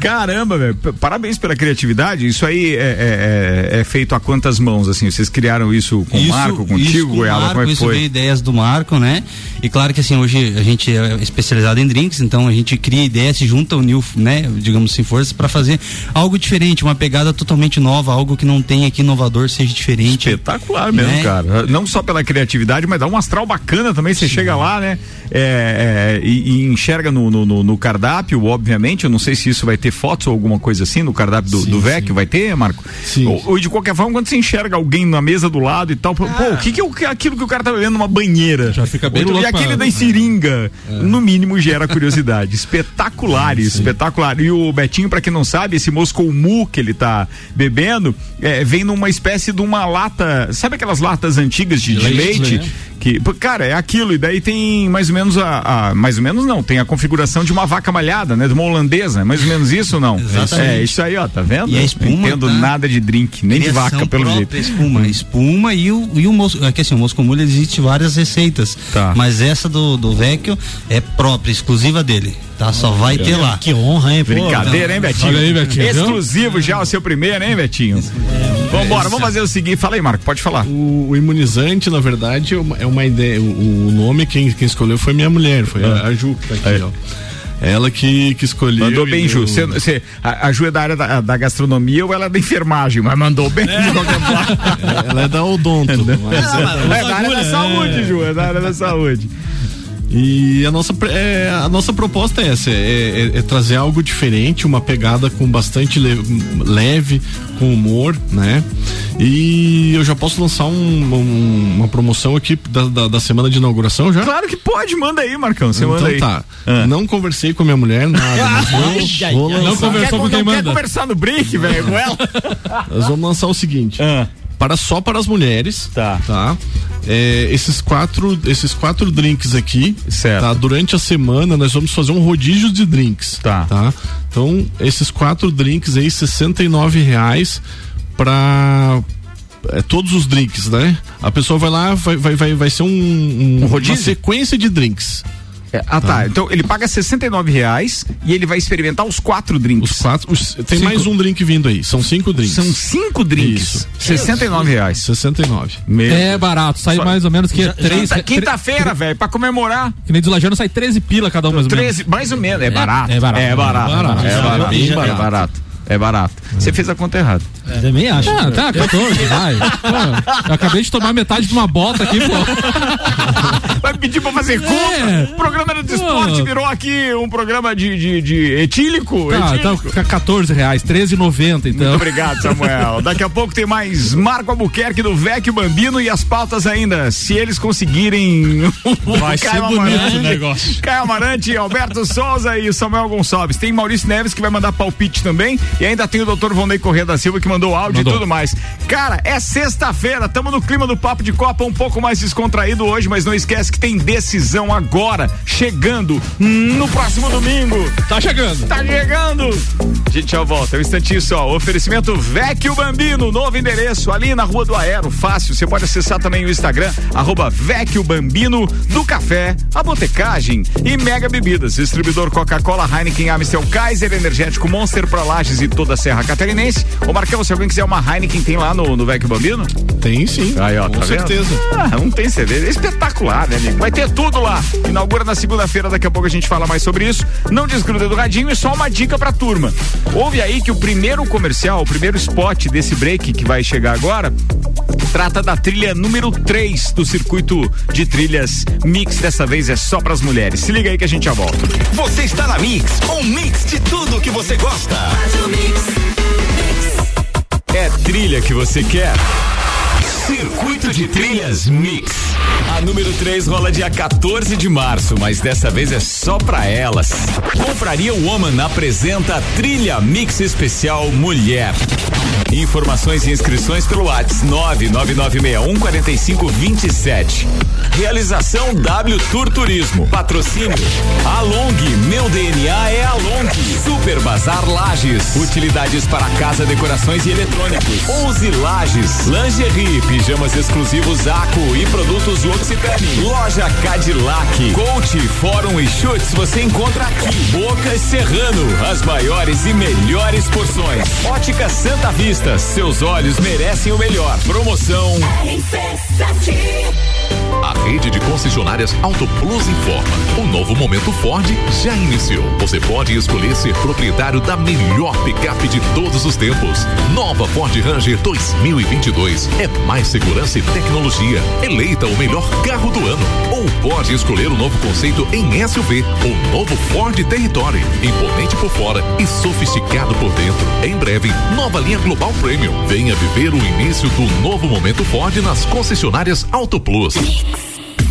Caramba, velho. Parabéns pela criatividade. Isso aí é, é- é- é feito a quantas mãos, assim? Vocês criaram isso com o Marco, contigo, Goiaba? Marco, como é isso foi? veio ideias do Marco, né? E claro que assim, hoje a gente é especializado em drinks, então a gente cria ideias, se junta, uniu, né, digamos assim, forças para fazer algo diferente, uma pegada totalmente nova, algo que não tem aqui inovador, seja diferente. Espetacular mesmo, Né? cara. Não só pela criatividade, mas dá um astral bacana também. Você chega lá, né? é, é, e, e enxerga no, no, no- cardápio, obviamente. Eu não sei se isso vai ter fotos ou alguma coisa assim no cardápio do, Sim, do sim. Vecchio. Vai ter, Marco? Sim. Ou, ou de qualquer forma, quando você enxerga alguém na mesa do lado e tal, pô, pô, o que, que o que- aquilo que o cara tá bebendo numa banheira? Já fica bem Ou- louco E aquele da seringa, no mínimo, gera curiosidade. [laughs] Espetacular isso, espetacular. E o Betinho, pra quem não sabe, esse Moscou Mu que ele tá bebendo, é, vem numa espécie de uma lata, sabe aquelas latas antigas de, de Leite, leite? né? Que, cara, é aquilo, e daí tem mais ou menos a, a- mais ou menos não, tem a configuração de uma vaca malhada, né? De uma holandesa, é mais ou menos isso ou não? [laughs] Exatamente. É, isso aí, ó, tá vendo? E a espuma não entendo tá- nada de drink, nem de Criação vaca, pelo jeito. Espuma, espuma e o, e o mosco. Aqui assim, o mosco mulho existe várias receitas. Tá. Mas essa do, do Vecchio é própria, exclusiva dele. Tá? Só vai ter lá. Que honra, hein? Pô, Brincadeira, hein, Betinho? Aí, Betinho? Exclusivo já o seu primeiro, hein, Betinho? Vambora, vamos fazer o seguinte. Fala aí, Marco, pode falar. O, o imunizante, na verdade, é uma, é ideia. O, o nome quem, quem escolheu foi minha mulher, foi a, a Ju que tá aqui, É. ó. Ela que, que escolheu. Mandou bem, Ju. Cê- cê- a, a Ju é da área da, da gastronomia ou ela é da enfermagem, mas mandou bem forma. Ela é da Odonto. mas é- É da área da saúde, Ju, é da área da saúde. E a nossa, é, a nossa proposta é essa: é, é- é trazer algo diferente, uma pegada com bastante le- leve, com humor, né? E eu já posso lançar um- um- uma promoção aqui da, da, da semana de inauguração já? Claro que pode, manda aí, Marcão. Você então manda aí. tá. Ah. Não conversei com a minha mulher, nada. mas [laughs] vou, vou. Não conversou quer, com quem não quer manda. conversar no break, velho, com ela? Nós vamos lançar o seguinte: Ah. Para só para as mulheres. Tá. Tá. É, esses quatro, esses quatro drinks aqui. Certo. Tá. Durante a semana nós vamos fazer um rodízio de drinks. Tá. Tá. Então esses quatro drinks aí, 69 reais para é, todos os drinks, né? A pessoa vai lá, vai, vai, vai, vai ser um, um- Um uma sequência de drinks. É, ah, tá. Então ele paga 69 reais e ele vai experimentar os quatro drinks. Os quatro. os- tem Cinco. mais um drink vindo aí. São cinco drinks. São cinco drinks. Isso. 69 reais. 69. Meu. É barato, sai Só- mais ou menos que três. Tá Quinta-feira, velho, pra comemorar. Que nem deslajando sai 13 pila cada um mais ou menos. 13, mais ou menos. É barato. é barato. É barato. É barato. É barato. É barato. É barato. Você fez a conta errada. Também acho. Ah, tá, 14, vai. [laughs] Pô, eu acabei de tomar metade de uma bota aqui, pô. [laughs] Mas pedir pra fazer. É. O programa era de esporte, virou aqui um programa de, de, de etílico. Tá, etílico. tá 14 reais, 13,90 então. Muito obrigado, Samuel. Daqui a pouco tem mais Marco Albuquerque do Vecchio Bambino e as pautas ainda. Se eles conseguirem. Vai ser bonito Amarante, o negócio. Caio Amarante, Alberto Souza e Samuel Gonçalves. Tem Maurício Neves que vai mandar palpite também. E ainda tem o doutor Vonei Corrêa da Silva que mandou áudio mandou. e tudo mais. Cara, é sexta-feira, estamos no clima do Papo de Copa um pouco mais descontraído hoje, mas não esquece que tem decisão agora, chegando no próximo domingo. Tá chegando. Tá chegando. A gente já volta, é um instantinho só. Oferecimento Vecchio Bambino, novo endereço ali na Rua do Aero, fácil. Você pode acessar também o Instagram, arroba Vecchio Bambino, do café, a botecagem e Mega Bebidas, distribuidor Coca-Cola, Heineken, Amstel, Kaiser, Energético Monster para Lages e toda a Serra Catarinense. Ô Marcão, se alguém quiser uma Heineken, tem lá no, no Vecchio Bambino? Tem sim. Aí, ó, com tá certeza. Ah, não tem certeza. É espetacular, né, amigo? Vai ter tudo lá. Inaugura na segunda-feira, daqui a pouco a gente fala mais sobre isso. Não desgruda do radinho e só uma dica pra turma. Ouve aí que o primeiro comercial, o primeiro spot desse break que vai chegar agora, trata da trilha número 3 do circuito de trilhas Mix. Dessa vez é só pras mulheres. Se liga aí que a gente já volta. Você está na Mix, um mix de tudo que você gosta. É trilha que você quer? Circuito de Trilhas Mix. A número 3 rola dia 14 de março, mas dessa vez é só pra elas. Compraria Woman apresenta Trilha Mix Especial Mulher. Informações e inscrições pelo WhatsApp 999614527. Realização W Tour Turismo. Patrocínio Along. Meu DNA é Along. Super Bazar Lages. Utilidades para casa, decorações e eletrônicos. 11 Lages. Lingerie, pijamas exclusivos Aco e produtos L'Occitane. Loja Cadillac. Coach, Fórum e Chutes você encontra aqui. Bocas Serrano. As maiores e melhores porções. Ótica Santa Vista. Seus olhos merecem o melhor. Promoção. A rede de concessionárias Auto Plus informa. O novo momento Ford já iniciou. Você pode escolher ser proprietário da melhor picape de todos os tempos. Nova Ford Ranger 2022 é mais segurança e tecnologia. Eleita o melhor carro do ano. Ou pode escolher o novo conceito em SUV, o novo Ford Territory, imponente por fora e sofisticado por dentro. Em breve, nova linha Global Premium. Venha viver o início do novo momento Ford nas concessionárias Auto Plus.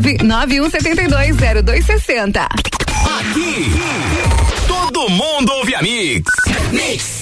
991720260. Aqui, todo mundo ouve a Mix. Mix.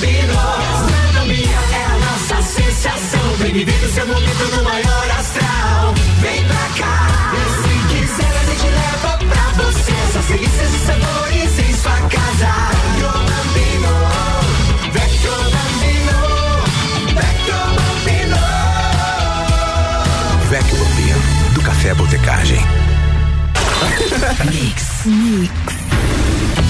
Gastronomia é a nossa sensação. Vem viver o seu momento no maior astral. Vem pra cá, e se quiser a gente leva pra você. Essas delícias e sabores em sua casa. Vecchio Bambino, Vecchio Bambino, Vecchio Bambino. Vecchio Bambino, do Café Botecagem. Mix. Mix.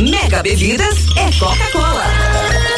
Mega Bebidas é Coca-Cola.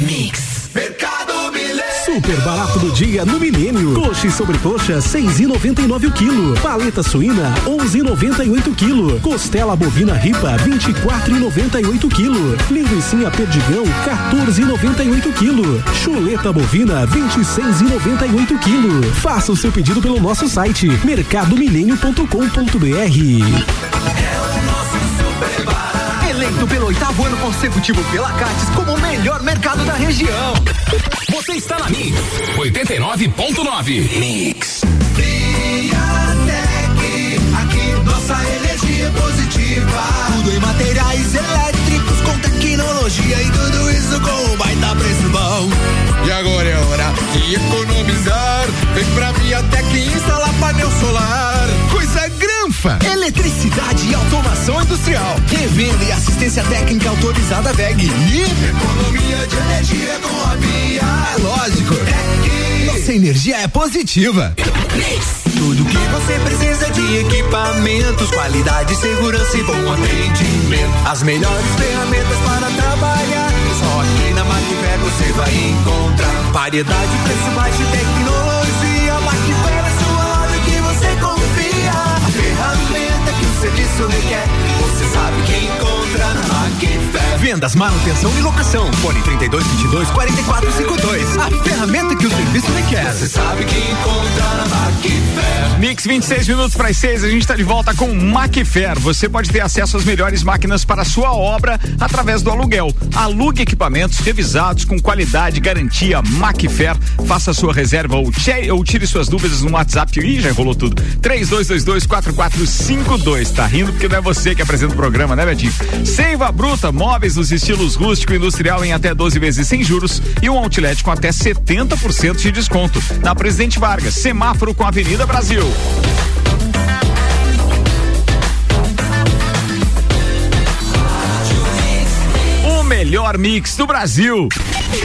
Mix. Mercado Milênio. Super barato do dia no Milênio. Coxa e sobrecoxa, seis e noventa e nove o quilo. Paleta suína, onze e noventa e oito quilo. Costela bovina ripa, vinte e quatro e noventa e oito quilo. Linguiça perdigão, 14 e noventa e oito quilo. Chuleta bovina, vinte e seis e noventa e oito quilo. Faça o seu pedido pelo nosso site mercadomilênio.com.br. Eleito pelo oitavo ano consecutivo pela Cates como o melhor mercado da região. Você está na Mix 89.9. Mix. Friatec, aqui nossa energia é positiva. Tudo em materiais elétricos com tecnologia e tudo isso com um baita preço bom. E agora é hora de economizar. Vem pra Viatec instalar painel solar. Coisa Eletricidade e automação industrial. Revenda e assistência técnica autorizada VEG. E economia de energia com a Via. É lógico. Nossa energia é positiva. Tudo que você precisa de equipamentos, qualidade, segurança e bom atendimento. As melhores ferramentas para trabalhar. Só aqui na Macfer você vai encontrar variedade, preço baixo e tecnologia. Que o serviço requer, você sabe que encontra Macfer. Vendas, manutenção e locação. Fone 3222 4452. A ferramenta que o serviço requer. Você sabe que encontra na Macfer. Mix 26 minutos para as 6, a gente está de volta com Macfer. Você pode ter acesso às melhores máquinas para a sua obra através do aluguel. Alugue equipamentos revisados com qualidade, garantia Macfer. Faça sua reserva ou, ou tire suas dúvidas no WhatsApp. Ih, já rolou tudo. 32224452. Tá rindo porque não é você que apresenta o programa, né, Betinho? Seiva Bruta, móveis nos estilos rústico e industrial em até 12 vezes sem juros e um outlet com até 70% de desconto. Na Presidente Vargas, semáforo com a Avenida Brasil. Melhor mix do Brasil.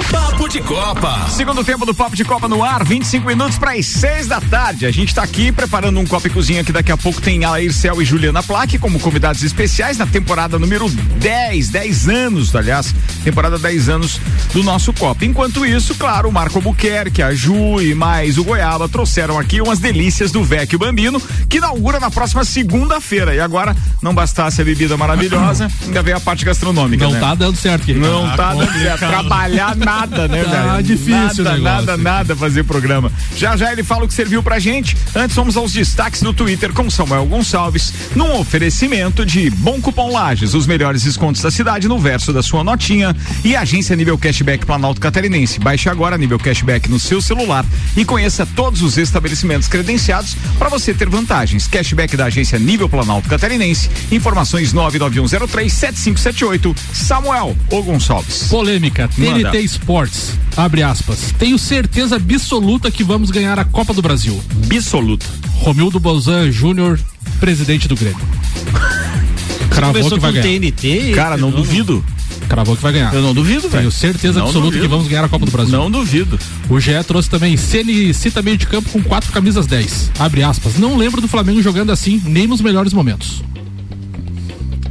Papo de Copa. Segundo tempo do Papo de Copa no ar, 25 minutos para as 6 da tarde. A gente está aqui preparando um Copa e Cozinha que daqui a pouco tem Alair Cel e Juliana Plaque como convidados especiais na temporada número 10, 10 anos, aliás, temporada 10 anos do nosso Copa. Enquanto isso, claro, o Marco Albuquerque, a Ju e mais o Goiaba trouxeram aqui umas delícias do Vecchio Bambino, que inaugura na próxima segunda-feira. E agora, não bastasse a bebida maravilhosa, [laughs] ainda vem a parte gastronômica. Não né? tá dando certo, querido. Não tá dando certo. Trabalhar nada, né, Tá velho? difícil o nada, nada, nada fazer programa. Já já ele fala o que serviu pra gente. Antes vamos aos destaques do Twitter com Samuel Gonçalves, num oferecimento de Bom Cupom Lages, os melhores descontos da cidade no verso da sua notinha e agência Nível Cashback Planalto Catarinense. Baixe agora Nível Cashback no seu celular e conheça todos os estabelecimentos credenciados para você ter vantagens. Cashback da agência Nível Planalto Catarinense. Informações 991037578. Samuel ou Gonçalves. Polêmica, Manda. TNT Sports, abre aspas. Tenho certeza absoluta que vamos ganhar a Copa do Brasil. Absoluta. Romildo Bolzan Júnior, presidente do Grêmio. [laughs] Cravou que vai ganhar. TNT. Cara, não duvido. Cravou que vai ganhar. Eu não duvido, velho. Tenho certeza Não absoluta duvido. que vamos ganhar a Copa do Brasil. Não duvido. O GE trouxe também Ceni cita meio de campo com quatro camisas 10. Abre aspas. Não lembro do Flamengo jogando assim, nem nos melhores momentos.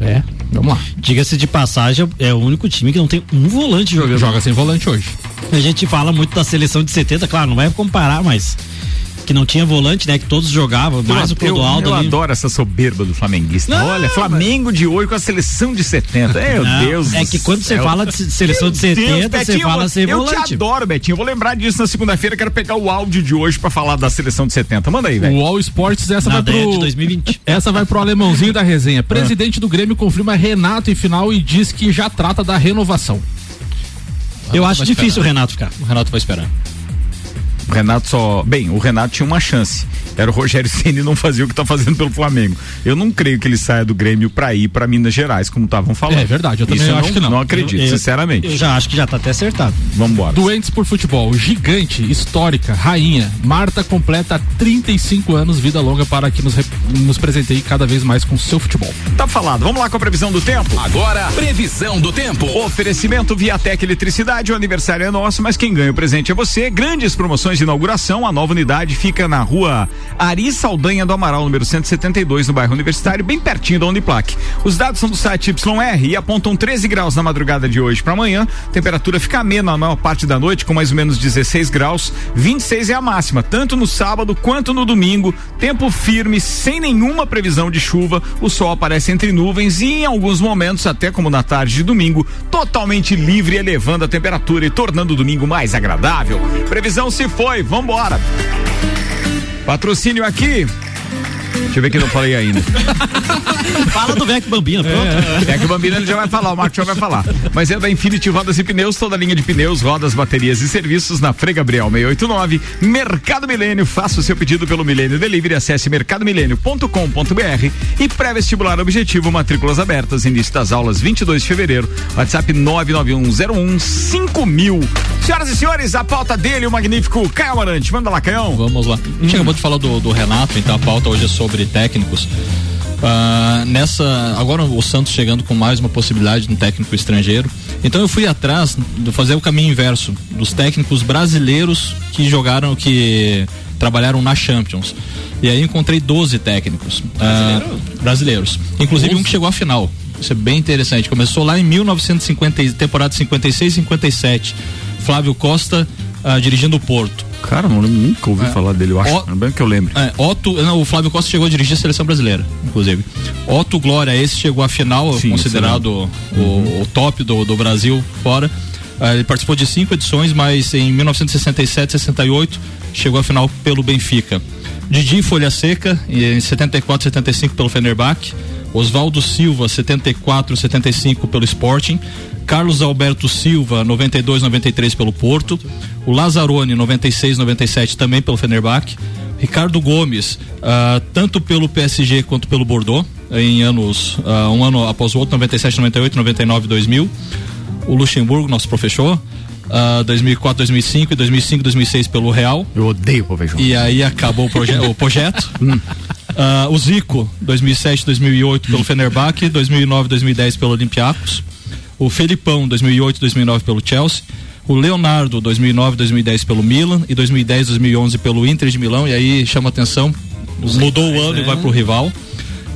É, vamos lá. Diga-se de passagem, é o único time que não tem um volante jogando. Joga sem volante hoje. A gente fala muito da seleção de 70, claro, não vai comparar, mas que não tinha volante, né? Que todos jogavam, mais o eu, Clodoaldo eu ali. adoro essa soberba do flamenguista. Não, Olha, Flamengo de hoje com a seleção de 70. Meu Não, Deus. é que quando você fala de seleção de Meu Deus, 70, você Betinho, fala eu- ser Eu te volante. adoro, Betinho. Eu vou lembrar disso na segunda-feira. Quero pegar o áudio de hoje pra falar da seleção de 70. Manda aí, velho. O All Sports, essa Na vai pro. 2020. [laughs] Essa vai pro alemãozinho da resenha. Presidente do Grêmio confirma Renato em final e diz que já trata da renovação. Eu acho difícil o esperar. Renato ficar. O Renato vai esperar. O Renato só. Bem, o Renato tinha uma chance. Era o Rogério [laughs] Ceni não fazia o que tá fazendo pelo Flamengo. Eu não creio que ele saia do Grêmio pra ir pra Minas Gerais, como estavam falando. É verdade, eu também Isso acho que não. Não acredito, Eu- eu- sinceramente. Eu já acho que já tá até acertado. Vambora. Doentes por futebol, gigante, histórica, rainha. Marta completa 35 anos, vida longa para que nos, nos presenteie cada vez mais com seu futebol. Tá falado. Vamos lá com a previsão do tempo? Agora, previsão do tempo. Oferecimento Viatec Eletricidade, o aniversário é nosso, mas quem ganha o presente é você. Grandes promoções de inauguração, a nova unidade fica na rua Ari Saldanha do Amaral, número 172, no bairro Universitário, bem pertinho da Uniplac. Os dados são do site YR e apontam 13 graus na madrugada de hoje para amanhã. Temperatura fica amena na maior parte da noite, com mais ou menos 16 graus. 26 é a máxima, tanto no sábado quanto no domingo. Tempo firme, sem nenhuma previsão de chuva. O sol aparece entre nuvens e, em alguns momentos, até como na tarde de domingo, totalmente livre, elevando a temperatura e tornando o domingo mais agradável. Previsão se foi, vambora. Patrocínio aqui. Deixa eu ver que não falei ainda. [laughs] Fala do Vec Bambina, pronto. É que o Bambino ele já vai falar, o Marcos já vai falar. Mas é da Infinity Rodas e Pneus, toda a linha de pneus, rodas, baterias e serviços na Frei Gabriel 689. Mercado Milênio, faça o seu pedido pelo Milênio Delivery, acesse mercadomilênio.com.br e pré-vestibular objetivo, matrículas abertas, início das aulas 22 de fevereiro, WhatsApp 991015000. Senhoras e senhores, a pauta dele, o magnífico Caio Amarante. Manda lá, Caião. Vamos lá. A gente acabou de falar do, do Renato, então a pauta hoje é sobre técnicos. Ah, nessa agora o Santos chegando com mais uma possibilidade de um técnico estrangeiro. Então eu fui atrás de fazer o caminho inverso dos técnicos brasileiros que jogaram, que trabalharam na Champions. E aí encontrei 12 técnicos ah, brasileiros, inclusive um que chegou à final. Isso é bem interessante. Começou lá em 1950, e- temporada 56 57. Flávio Costa ah, dirigindo o Porto. Cara, nunca ouvi falar dele, eu acho. Ó- Não é bem que eu lembro. É, Otto, não, o Flávio Costa chegou a dirigir a seleção brasileira, inclusive. Otto Glória, esse chegou à final, Sim, considerado o, o top do, do Brasil fora. Ah, ele participou de cinco edições, mas em 1967, 68 chegou à final pelo Benfica. Didi Folha Seca, em 74, 75 pelo Fenerbahçe. Oswaldo Silva, 74, 75 pelo Sporting. Carlos Alberto Silva, 92, 93 pelo Porto. O Lazzaroni, 96, 97 também pelo Fenerbahçe. Ricardo Gomes, ah, tanto pelo PSG quanto pelo Bordeaux, em anos, ah, um ano após o outro, 97, 98, 99, 2000. O Luxemburgo, nosso professor, ah, 2004, 2005 e 2005, 2006 pelo Real. Eu odeio o Pavejão. E aí acabou o, proje o projeto. [laughs] [laughs] Ah, o Zico, 2007, 2008 pelo Fenerbahçe, 2009, 2010 pelo Olympiacos. O Felipão, 2008, 2009 pelo Chelsea. O Leonardo, 2009, 2010 pelo Milan e 2010, 2011 pelo Inter de Milão. E aí chama atenção, mudou o ano e vai pro rival.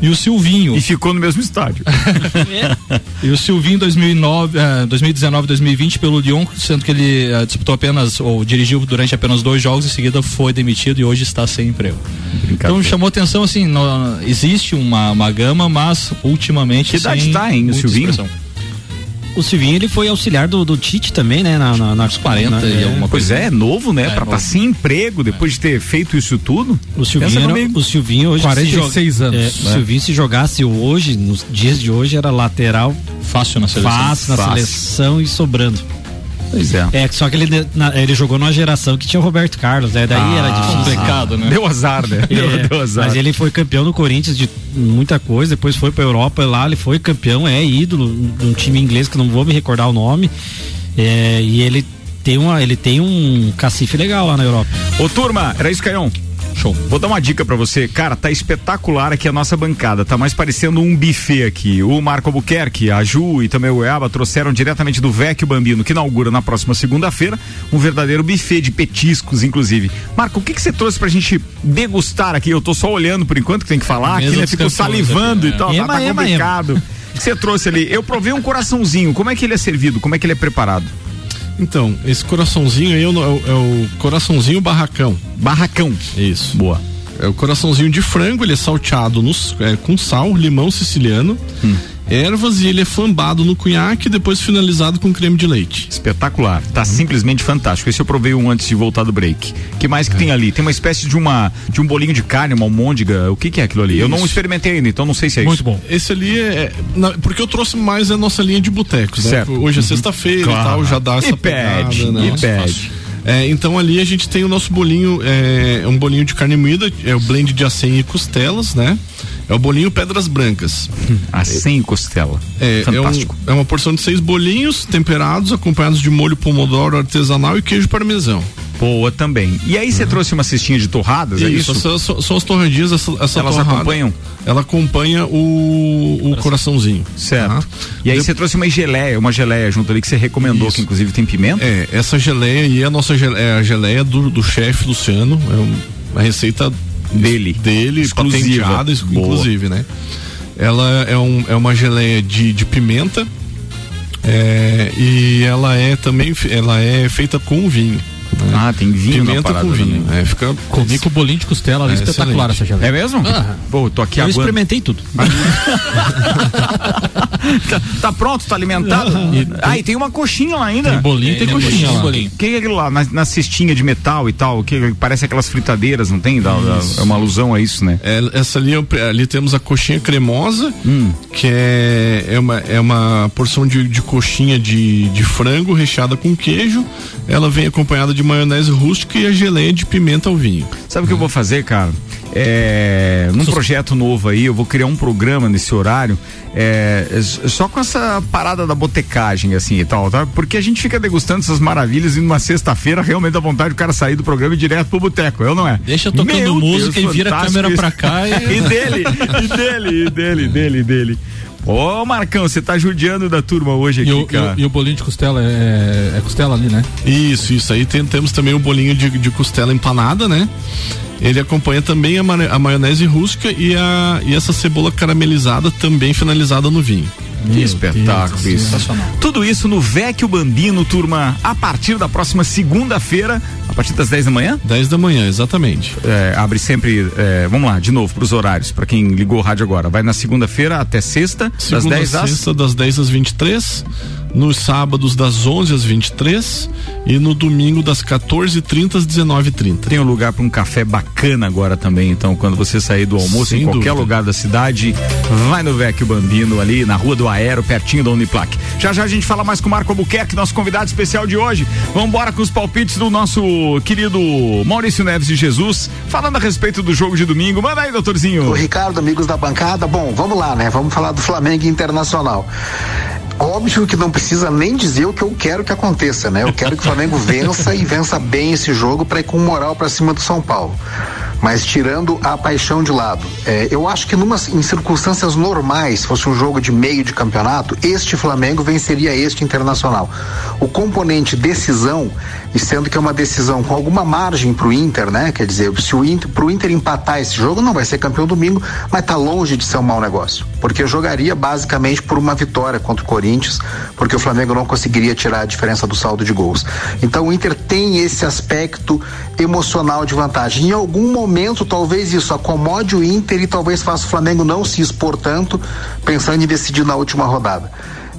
E o Silvinho. E ficou no mesmo estádio. [laughs] E o Silvinho 2009, eh, 2019, 2020 pelo Lyon, sendo que ele eh, disputou apenas ou dirigiu durante apenas dois jogos, em seguida foi demitido e hoje está sem emprego. Então chamou atenção assim, no- existe uma, uma gama, mas ultimamente Que idade sem tá, hein, o Silvinho? expressão. O Silvinho, ele foi auxiliar do, do Tite também, né? Na, na, nas 40 e alguma Pois é, é novo, né? É, pra estar novo. sem emprego depois de ter feito isso tudo. O Silvinho, era- o Silvinho hoje 46 se jo- anos, é, né? O Silvinho se jogasse hoje, nos dias de hoje, era lateral Fácil na seleção. fácil na Fácil. seleção e sobrando. Pois é. É, só que ele, na- ele jogou numa geração que tinha o Roberto Carlos, né? Daí era difícil. Complicado, né? Deu azar, né? Deu, É, deu azar. mas ele foi campeão no Corinthians de muita coisa, depois foi pra Europa lá, ele foi campeão, é ídolo de um time inglês que eu não vou me recordar o nome. É, e ele tem, uma, ele tem um cacife legal lá na Europa. Ô, turma, era isso, Caião? Show. Vou dar uma dica pra você. Cara, tá espetacular aqui a nossa bancada. Tá mais parecendo um buffet aqui. O Marco Albuquerque, a Ju e também o Eaba trouxeram diretamente do Vecchio Bambino, que inaugura na próxima segunda-feira, um verdadeiro buffet de petiscos, inclusive. Marco, o que que você trouxe pra gente degustar aqui? Eu tô só olhando por enquanto, que tem que falar aqui, Mesa né? Fico campeões salivando aqui, e tal. Ema, tá, tá ema, complicado. O que você trouxe ali? Eu provei um coraçãozinho. Como é que ele é servido? Como é que ele é preparado? Então, esse coraçãozinho aí é o, é o- é o coraçãozinho barracão. Barracão. Isso. Boa. É o coraçãozinho de frango, ele é salteado nos, é, com sal, limão siciliano, Hum. Ervas e ele é flambado no cunhaque e depois finalizado com creme de leite. Espetacular. Tá simplesmente fantástico. Esse eu provei um antes de voltar do break. que mais que tem ali? Tem uma espécie de uma de um bolinho de carne, uma almôndega. O que que é aquilo ali? Eu não Isso. experimentei ainda, então não sei se é isso. Esse ali é. é- na- porque eu trouxe mais a nossa linha de botecos, né? Certo. Hoje é Uhum. sexta-feira Claro. e tal, já dá E essa pede, pegada, né? e pede. É, então ali a gente tem o nosso bolinho, é um bolinho de carne moída, é o blend de acém e costelas, né? É o bolinho Pedras Brancas. Acém e costela. É, é, um- Fantástico. é uma porção de seis bolinhos temperados, acompanhados de molho pomodoro artesanal e queijo parmesão. Boa também. E aí você trouxe uma cestinha de torradas, é isso? são, são as torradinhas, essa, essa Elas torrada, acompanham? Ela acompanha o, o coraçãozinho. Certo. E aí você trouxe uma geleia, uma geleia junto ali que você recomendou, que inclusive tem pimenta. É, essa geleia aí é a nossa geleia, é a geleia do, do chefe Luciano, é um- uma receita dele, dele Exclusiva. patenteada, isso, Boa. inclusive, né? Ela é, um, é uma geleia de, de pimenta é, e ela é também ela é feita com vinho. Né? Ah, tem vinho na Pimenta parada com vinho. também. É, fica Comi com o bolinho de costela ali, É, espetacular excelente. essa geleia. É mesmo? Ah. Pô, tô aqui Eu aguando. experimentei tudo. tá, [laughs] tá pronto, tá alimentado? E, ah, e tem uma coxinha lá ainda. Tem bolinho, tem coxinha lá. O que é aquilo lá? Na, na cestinha de metal e tal, que parece aquelas fritadeiras, não tem? Dá- dá- é uma alusão a isso, né? É, essa ali, ali temos a coxinha cremosa, Hum. que é, é, uma, é uma porção de, de coxinha de, de frango recheada com queijo. Ela vem acompanhada de maionese rústica e a geleia de pimenta ao vinho. Sabe o que eu vou fazer, cara? É, num projeto novo aí, eu vou criar um programa nesse horário, é, só com essa parada da botecagem, assim e tal, tá? Porque a gente fica degustando essas maravilhas e numa sexta-feira realmente dá vontade do cara sair do programa e ir direto pro boteco, eu não é? Deixa tocando Meu música Deus, e vira a câmera isso. pra cá e- [laughs] e dele, e dele, e dele, dele, e dele. Ô, Marcão, você tá judiando da turma hoje aqui, E o, e cara. o- e o bolinho de costela é, é costela ali, né? Isso, isso. Aí tem- temos também o bolinho de, de costela empanada, né? Ele acompanha também a, a maionese rústica e, a, e essa cebola caramelizada também finalizada no vinho. Que espetáculo Deus, isso. sensacional. Tudo isso no Vecchio Bambino, turma, a partir da próxima segunda-feira, a partir das 10 da manhã? 10 da manhã, exatamente. É, abre sempre, é, vamos lá, de novo, pros horários, pra quem ligou o rádio agora. Vai na segunda-feira até sexta, das Segunda 10 a às. sexta, das 10 às 23. Nos sábados, das 11 às 23. E no domingo, das 14h30 às 19h30. Tem um lugar para um café bacana agora também, então, quando você sair do almoço Sem em qualquer dúvida. lugar da cidade, vai no Vecchio Bambino ali na Rua do Aero, pertinho da Uniplac. Já já a gente fala mais com o Marco Albuquerque, nosso convidado especial de hoje. Vamos embora com os palpites do nosso querido Maurício Neves de Jesus, falando a respeito do jogo de domingo. Manda aí, doutorzinho. O Ricardo, amigos da bancada, bom, vamos lá, né? Vamos falar do Flamengo Internacional. Óbvio que não precisa nem dizer o que eu quero que aconteça, né? Eu quero que o Flamengo [laughs] vença e vença bem esse jogo para ir com moral para cima do São Paulo. Mas tirando a paixão de lado, é, eu acho que numa, em circunstâncias normais, se fosse um jogo de meio de campeonato, este Flamengo venceria este Internacional. O componente decisão, e sendo que é uma decisão com alguma margem para o Inter, né? Quer dizer, se o Inter, pro Inter empatar esse jogo, não vai ser campeão domingo, mas tá longe de ser um mau negócio. Porque jogaria basicamente por uma vitória contra o Corinthians, porque o Flamengo não conseguiria tirar a diferença do saldo de gols. Então o Inter tem esse aspecto emocional de vantagem. Em algum momento, talvez isso acomode o Inter e talvez faça o Flamengo não se expor tanto, pensando em decidir na última rodada.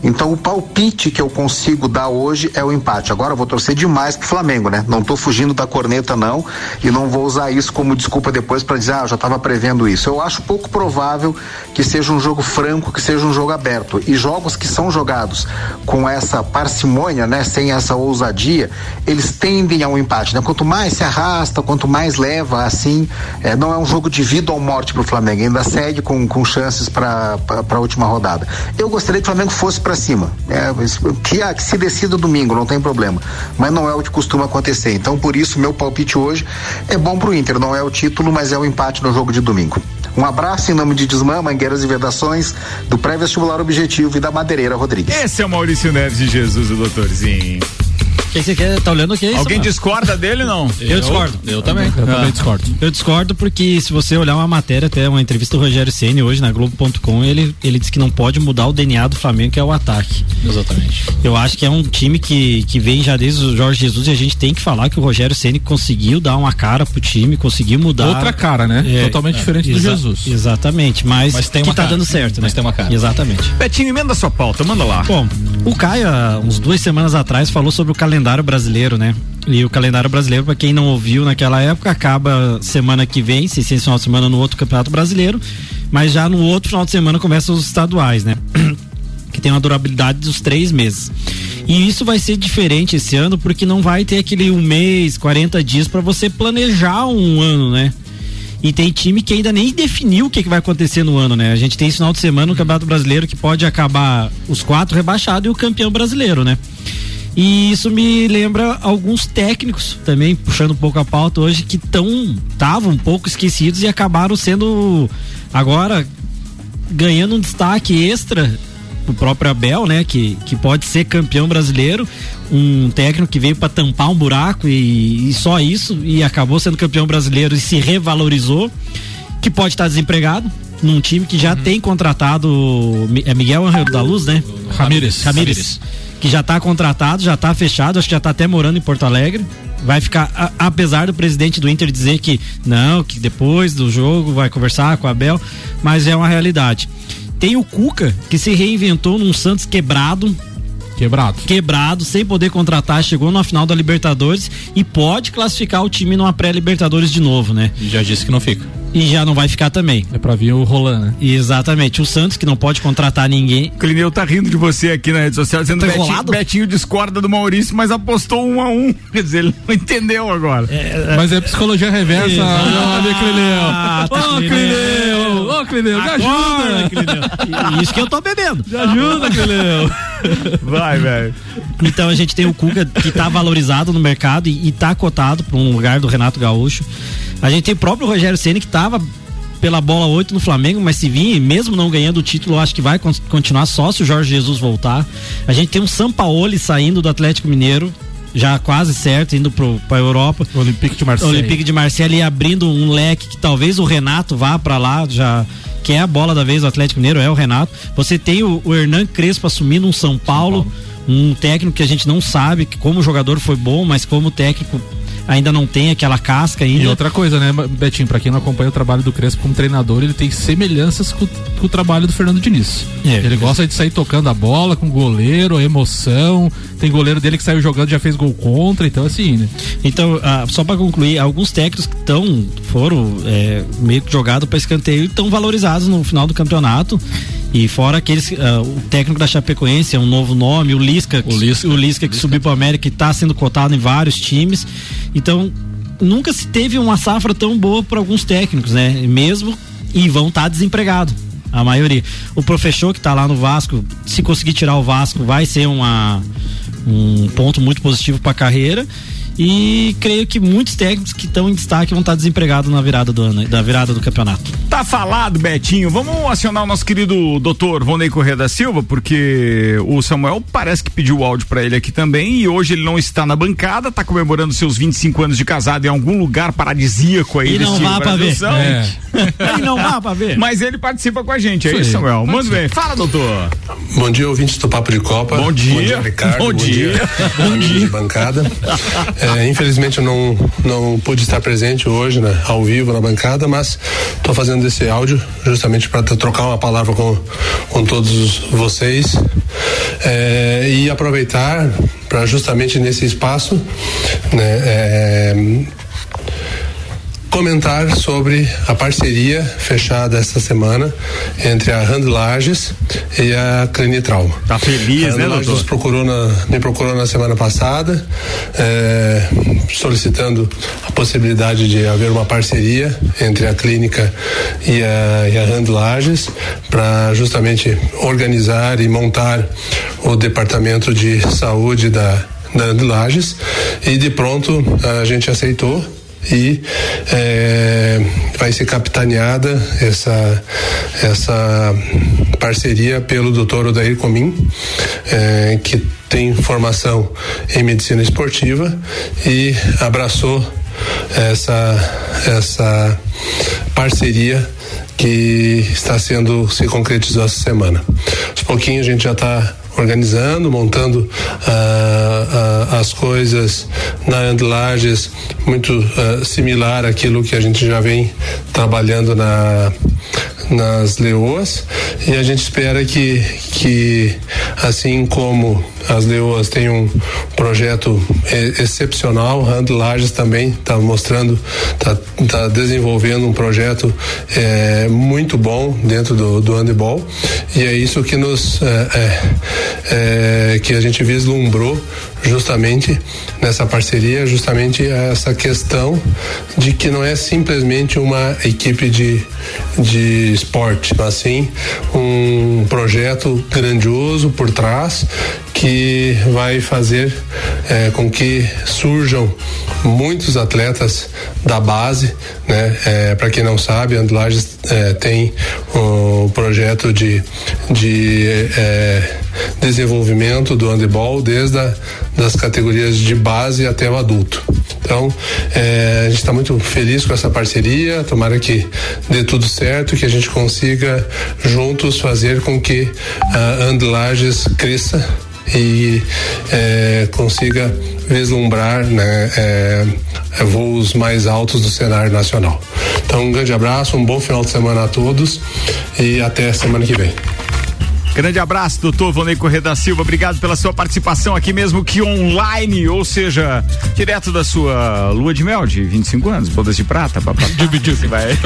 Então o palpite que eu consigo dar hoje é o empate. Agora eu vou torcer demais pro Flamengo, né? Não tô fugindo da corneta não e não vou usar isso como desculpa depois para dizer, ah, eu já estava prevendo isso. Eu acho pouco provável que seja um jogo franco, que seja um jogo aberto. E jogos que são jogados com essa parcimônia, né, sem essa ousadia, eles tendem a um empate, né? Quanto mais se arrasta, quanto mais leva, assim, é, não é um jogo de vida ou morte pro Flamengo, ainda segue com, com chances para a última rodada. Eu gostaria que o Flamengo fosse para cima, é, que, que se decida domingo, não tem problema, mas não é o que costuma acontecer. Então, por isso, meu palpite hoje é bom pro Inter, não é o título, mas é o empate no jogo de domingo. Um abraço em nome de Desmã, Mangueiras e Vedações, do pré-vestibular Objetivo e da Madeireira Rodrigues. Esse é o Maurício Neves de Jesus, o doutorzinho. O que você quer? Tá olhando o que? Alguém discorda dele não? Eu, discordo. Eu também. Eu também discordo. Eu discordo porque se você olhar uma matéria, até uma entrevista do Rogério Ceni hoje na Globo.com, ele, ele disse que não pode mudar o DNA do Flamengo, que é o ataque. Exatamente. Eu acho que é um time que, que vem já desde o Jorge Jesus e a gente tem que falar que o Rogério Ceni conseguiu dar uma cara pro time, conseguiu mudar. Outra cara, né? É, Totalmente é, diferente do Jesus. Exatamente, mas, Mas tem que uma tá cara. dando certo, né? Mas tem uma cara. Exatamente. Betinho, emenda sua pauta, manda lá. Bom, o Caio, uns duas semanas atrás, falou sobre o calendário brasileiro, né? E o calendário brasileiro, para quem não ouviu naquela época, acaba semana que vem, se esse final de semana no outro campeonato brasileiro, mas já no outro final de semana começam os estaduais, né? [clears throat] que tem uma durabilidade dos três meses. E isso vai ser diferente esse ano, porque não vai ter aquele um mês, 40 dias para você planejar um ano, né? E tem time que ainda nem definiu o que, que vai acontecer no ano, né? A gente tem esse final de semana no Campeonato Brasileiro que pode acabar os quatro rebaixados e o campeão brasileiro, né? E isso me lembra alguns técnicos também, puxando um pouco a pauta hoje, que tão estavam um pouco esquecidos e acabaram sendo agora ganhando um destaque extra o próprio Abel, né, que, que pode ser campeão brasileiro, um técnico que veio para tampar um buraco e, e só isso e acabou sendo campeão brasileiro e se revalorizou, que pode estar desempregado num time que já tem contratado é Miguel Angel da Luz, né? Ramírez. Ramírez. Que já está contratado, já está fechado, acho que já está até morando em Porto Alegre. Vai ficar, a- apesar do presidente do Inter dizer que não, que depois do jogo vai conversar com o Abel, mas é uma realidade. Tem o Cuca, que se reinventou num Santos quebrado, Quebrado. quebrado, sem poder contratar, chegou na final da Libertadores e pode classificar o time numa pré-Libertadores de novo, né? E já disse que não fica. E já não vai ficar também. É pra vir o Roland, né? Exatamente. O Santos, que não pode contratar ninguém. O Clineu tá rindo de você aqui na rede social, dizendo Tá que Betinho, enrolado? Betinho discorda do Maurício, mas apostou um a um. [laughs] Quer dizer, ele não entendeu agora. Mas é psicologia reversa, Exato. olha, Clineu. Ah, tá, Ô, Clineu! Ô, Clineu, me ajuda! Clineu. Isso que eu tô bebendo. Me ajuda, Clineu! Vai, velho. Então a gente tem o Cuca que tá valorizado no mercado e, e tá cotado para um lugar do Renato Gaúcho. A gente tem o próprio Rogério Ceni que tava pela bola 8 no Flamengo, mas se vir, mesmo não ganhando o título, acho que vai con- continuar só se o Jorge Jesus voltar. A gente tem um Sampaoli saindo do Atlético Mineiro, já quase certo, indo pro, pra Europa. Olympique de Marseille. Olympique de Marseille e abrindo um leque que talvez o Renato vá pra lá, já que é a bola da vez do Atlético Mineiro, é o Renato. Você tem o, o Hernan Crespo assumindo um São Paulo, um técnico que a gente não sabe que como jogador foi bom, mas como técnico ainda não tem aquela casca ainda. E outra coisa, né, Betinho, pra quem não acompanha o trabalho do Crespo como treinador, ele tem semelhanças com, com o trabalho do Fernando Diniz. É. ele gosta de sair tocando a bola com goleiro, emoção. Tem goleiro dele que saiu jogando já fez gol contra, então assim, né? Então, ah, só para concluir, alguns técnicos que estão foram é, meio que jogados para escanteio e estão valorizados no final do campeonato. E fora aqueles, ah, o técnico da Chapecoense é um novo nome, o Lisca, o Lisca, o Lisca que subiu para América e está sendo cotado em vários times. Então, nunca se teve uma safra tão boa para alguns técnicos, né? Mesmo e vão estar desempregados. A maioria. O professor que está lá no Vasco, se conseguir tirar o Vasco, vai ser uma, um ponto muito positivo para a carreira. E creio que muitos técnicos que estão em destaque vão estar desempregados na virada do ano, da virada do campeonato. Tá falado, Betinho. Vamos acionar o nosso querido doutor Vonei Corrêa da Silva, porque o Samuel parece que pediu o áudio pra ele aqui também e hoje ele não está na bancada, tá comemorando seus 25 anos de casado em algum lugar paradisíaco aí E não vá pra ver. É. [laughs] E não vá pra ver. Mas ele participa com a gente, é Isso. Samuel? Ser. bem. Fala, doutor. Bom dia, ouvintes do Papo de Copa. Bom dia. Ricardo. Bom dia. Bom dia, de bancada. [laughs] É, infelizmente eu não, não pude estar presente hoje, né, ao vivo na bancada, mas estou fazendo esse áudio justamente para trocar uma palavra com, com todos vocês. É, e aproveitar para justamente nesse espaço, né, é, comentar sobre a parceria fechada esta semana entre a Rand Lages e a Clinitrauma. Tá feliz, né, doutor? nos procurou na, me procurou na semana passada, eh, solicitando a possibilidade de haver uma parceria entre a clínica e a, e a Rand Lages para justamente organizar e montar o departamento de saúde da, da Lages e de pronto a gente aceitou e eh, vai ser capitaneada essa essa parceria pelo Dr. Odair Comim, eh, que tem formação em medicina esportiva e abraçou essa essa parceria que está sendo se concretizou essa semana. Aos pouquinhos a gente já está organizando, montando ah, ah, as coisas na Andlages, muito ah, similar àquilo que a gente já vem trabalhando na nas leoas. E a gente espera que que assim como as leoas têm um projeto excepcional, a Andlages também está mostrando, está tá desenvolvendo um projeto eh, muito bom dentro do, do handebol. E é isso que nos eh, eh, eh, que a gente vislumbrou justamente nessa parceria, justamente essa questão de que não é simplesmente uma equipe de, de esporte, mas sim um projeto grandioso por trás que vai fazer eh, com que surjam muitos atletas da base, né? Eh, Para quem não sabe, Andlages eh, tem o projeto de, de eh, desenvolvimento do handebol desde a, das categorias de base até o adulto. Então, eh, a gente está muito feliz com essa parceria. Tomara que dê tudo certo, que a gente consiga juntos fazer com que a Andlages cresça e eh, consiga vislumbrar né, eh, voos mais altos do cenário nacional. Então, um grande abraço, um bom final de semana a todos e até semana que vem. Grande abraço, doutor Vonei Corrêa da Silva. Obrigado pela sua participação aqui mesmo que online, ou seja, direto da sua lua de mel de 25 anos, bodas de prata, papá. Você vai. [laughs]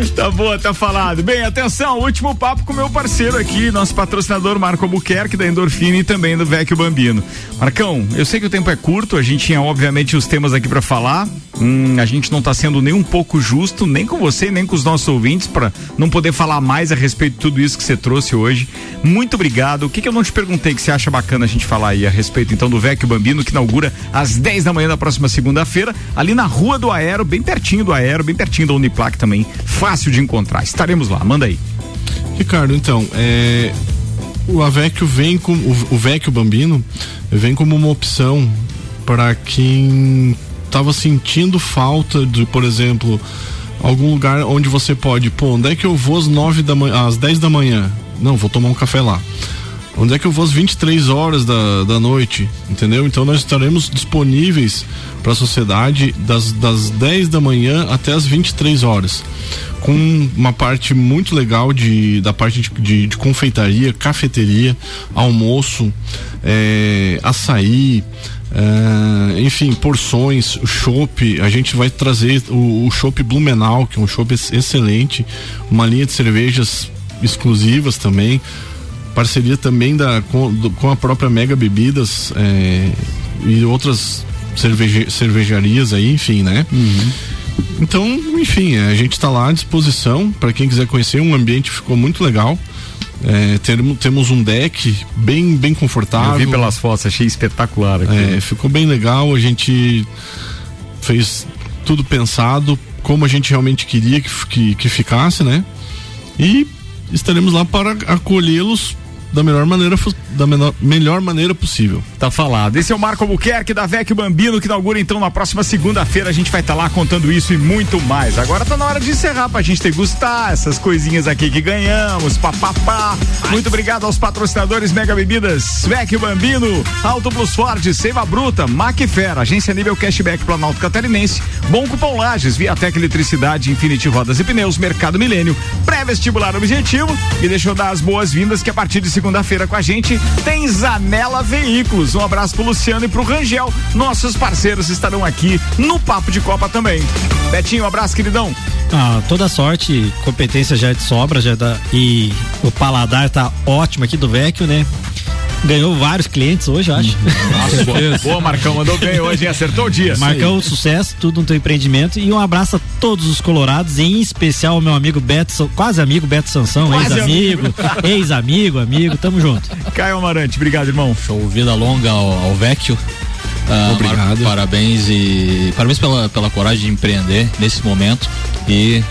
[laughs] tá boa, tá falado. Bem, atenção, último papo com meu parceiro aqui, nosso patrocinador Marco Albuquerque da Endorfina e também do Vecchio Bambino. Marcão, eu sei que o tempo é curto, a gente tinha obviamente os temas aqui para falar. Hum, a gente não tá sendo nem um pouco justo, nem com você, nem com os nossos ouvintes, para não poder falar mais a respeito de tudo isso que você trouxe hoje. Muito obrigado. O que, que eu não te perguntei que você acha bacana a gente falar aí a respeito então do Vecchio Bambino, que inaugura às 10 da manhã da próxima segunda-feira, ali na Rua do Aero, bem pertinho do Aero, bem pertinho da Uniplac também. Fácil de encontrar. Estaremos lá, manda aí. Ricardo, então, é, o Avecchio vem com o Vecchio Bambino vem como uma opção para quem estava sentindo falta de, por exemplo, algum lugar onde você pode, pô, onde é que eu vou às nove da manhã, às 10 da manhã? Não, vou tomar um café lá. Onde é que eu vou às 23 horas da, da noite? Entendeu? Então nós estaremos disponíveis para a sociedade das, das 10 da manhã até as 23 horas. Com uma parte muito legal de, da parte de, de, de confeitaria, cafeteria, almoço, é, açaí, é, enfim, porções, chopp, a gente vai trazer o, o Blumenau, que é um chopp ex- excelente, uma linha de cervejas exclusivas também, parceria também da, com, do- com a própria Mega Bebidas é, e outras cerveje, cervejarias aí, enfim, né? Então, enfim, a gente está lá à disposição para quem quiser conhecer. Um ambiente ficou muito legal. É, temos um deck bem, bem confortável. Eu vi pelas fotos, achei espetacular aqui. É, ficou bem legal. A gente fez tudo pensado como a gente realmente queria que, que, que ficasse, né? E estaremos lá para acolhê-los da melhor maneira da menor, melhor maneira possível. Tá falado. Esse é o Marco Albuquerque da Vecchio Bambino, que inaugura então na próxima segunda-feira. A gente vai estar lá contando isso e muito mais. Agora tá na hora de encerrar pra gente degustar essas coisinhas aqui que ganhamos, papapá. Muito obrigado aos patrocinadores Mega Bebidas, Vecchio Bambino, Auto Plus Ford, Seiva Bruta, Macfer, Agência Nível Cashback Planalto Catarinense, Bom Cupom Lages, Viatec Eletricidade, Infinity Rodas e Pneus, Mercado Milênio, Pré-Vestibular Objetivo. E deixa eu dar as boas-vindas que a partir de segunda-feira com a gente tem Zanela Veículos. Um abraço pro Luciano e pro Rangel. Nossos parceiros estarão aqui no Papo de Copa também. Betinho, um abraço, queridão. Ah, toda sorte, competência já é de sobra, já dá, e o paladar tá ótimo aqui do Vecchio, né? Ganhou vários clientes hoje, eu acho. [laughs] Nossa, boa, boa, Marcão, mandou bem hoje, hein? acertou o dia. Marcão, sucesso, tudo no teu empreendimento. E um abraço a todos os colorados, em especial ao meu amigo Beto, quase amigo Beto Sansão, ex-amigo, [laughs] ex-amigo, amigo, tamo junto. Caio Amarante, obrigado, irmão. Show, vida longa ao, ao Vecchio. Ah, Obrigado. Mar- parabéns e parabéns pela, pela coragem de empreender nesse momento. E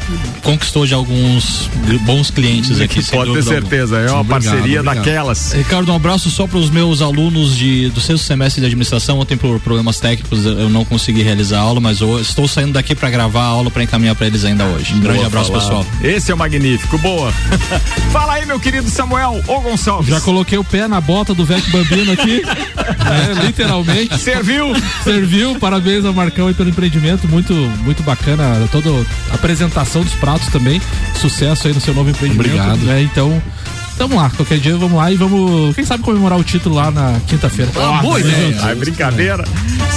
conquistou já alguns bons clientes aqui. Pode ter certeza, é uma Obrigado, parceria obrigado. daquelas. Ricardo, um abraço só para os meus alunos de, do sexto semestre de administração. Ontem, por problemas técnicos, eu não consegui realizar a aula, mas eu estou saindo daqui para gravar a aula para encaminhar para eles ainda hoje. Um grande abraço, falado. pessoal. Esse é o magnífico, boa. [laughs] Fala aí, meu querido Samuel ou Gonçalves. Já coloquei o pé na bota do Vec Bambino aqui, [laughs] né, literalmente. Serviu? Serviu, parabéns ao Marcão aí pelo empreendimento, muito, muito bacana, toda a apresentação dos pratos também, sucesso aí no seu novo empreendimento. Obrigado. Né, então, Vamos lá, qualquer dia vamos lá e vamos, quem sabe comemorar o título lá na quinta-feira. Ah, boa ideia. Ai, brincadeira.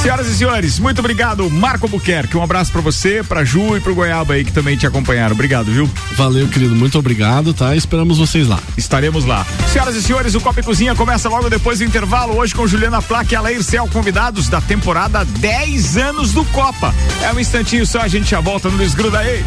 Senhoras e senhores, muito obrigado, Marco Buquerque. Um abraço pra você, pra Ju e pro Goiaba aí que também te acompanharam. Obrigado, viu? Valeu, querido. Muito obrigado, tá? Esperamos vocês lá. Estaremos lá. Senhoras e senhores, o Copa e Cozinha começa logo depois do intervalo. Hoje com Juliana Plaque e Alair Cel, convidados da temporada 10 anos do Copa. É um instantinho só, a gente já volta no Desgruda aí.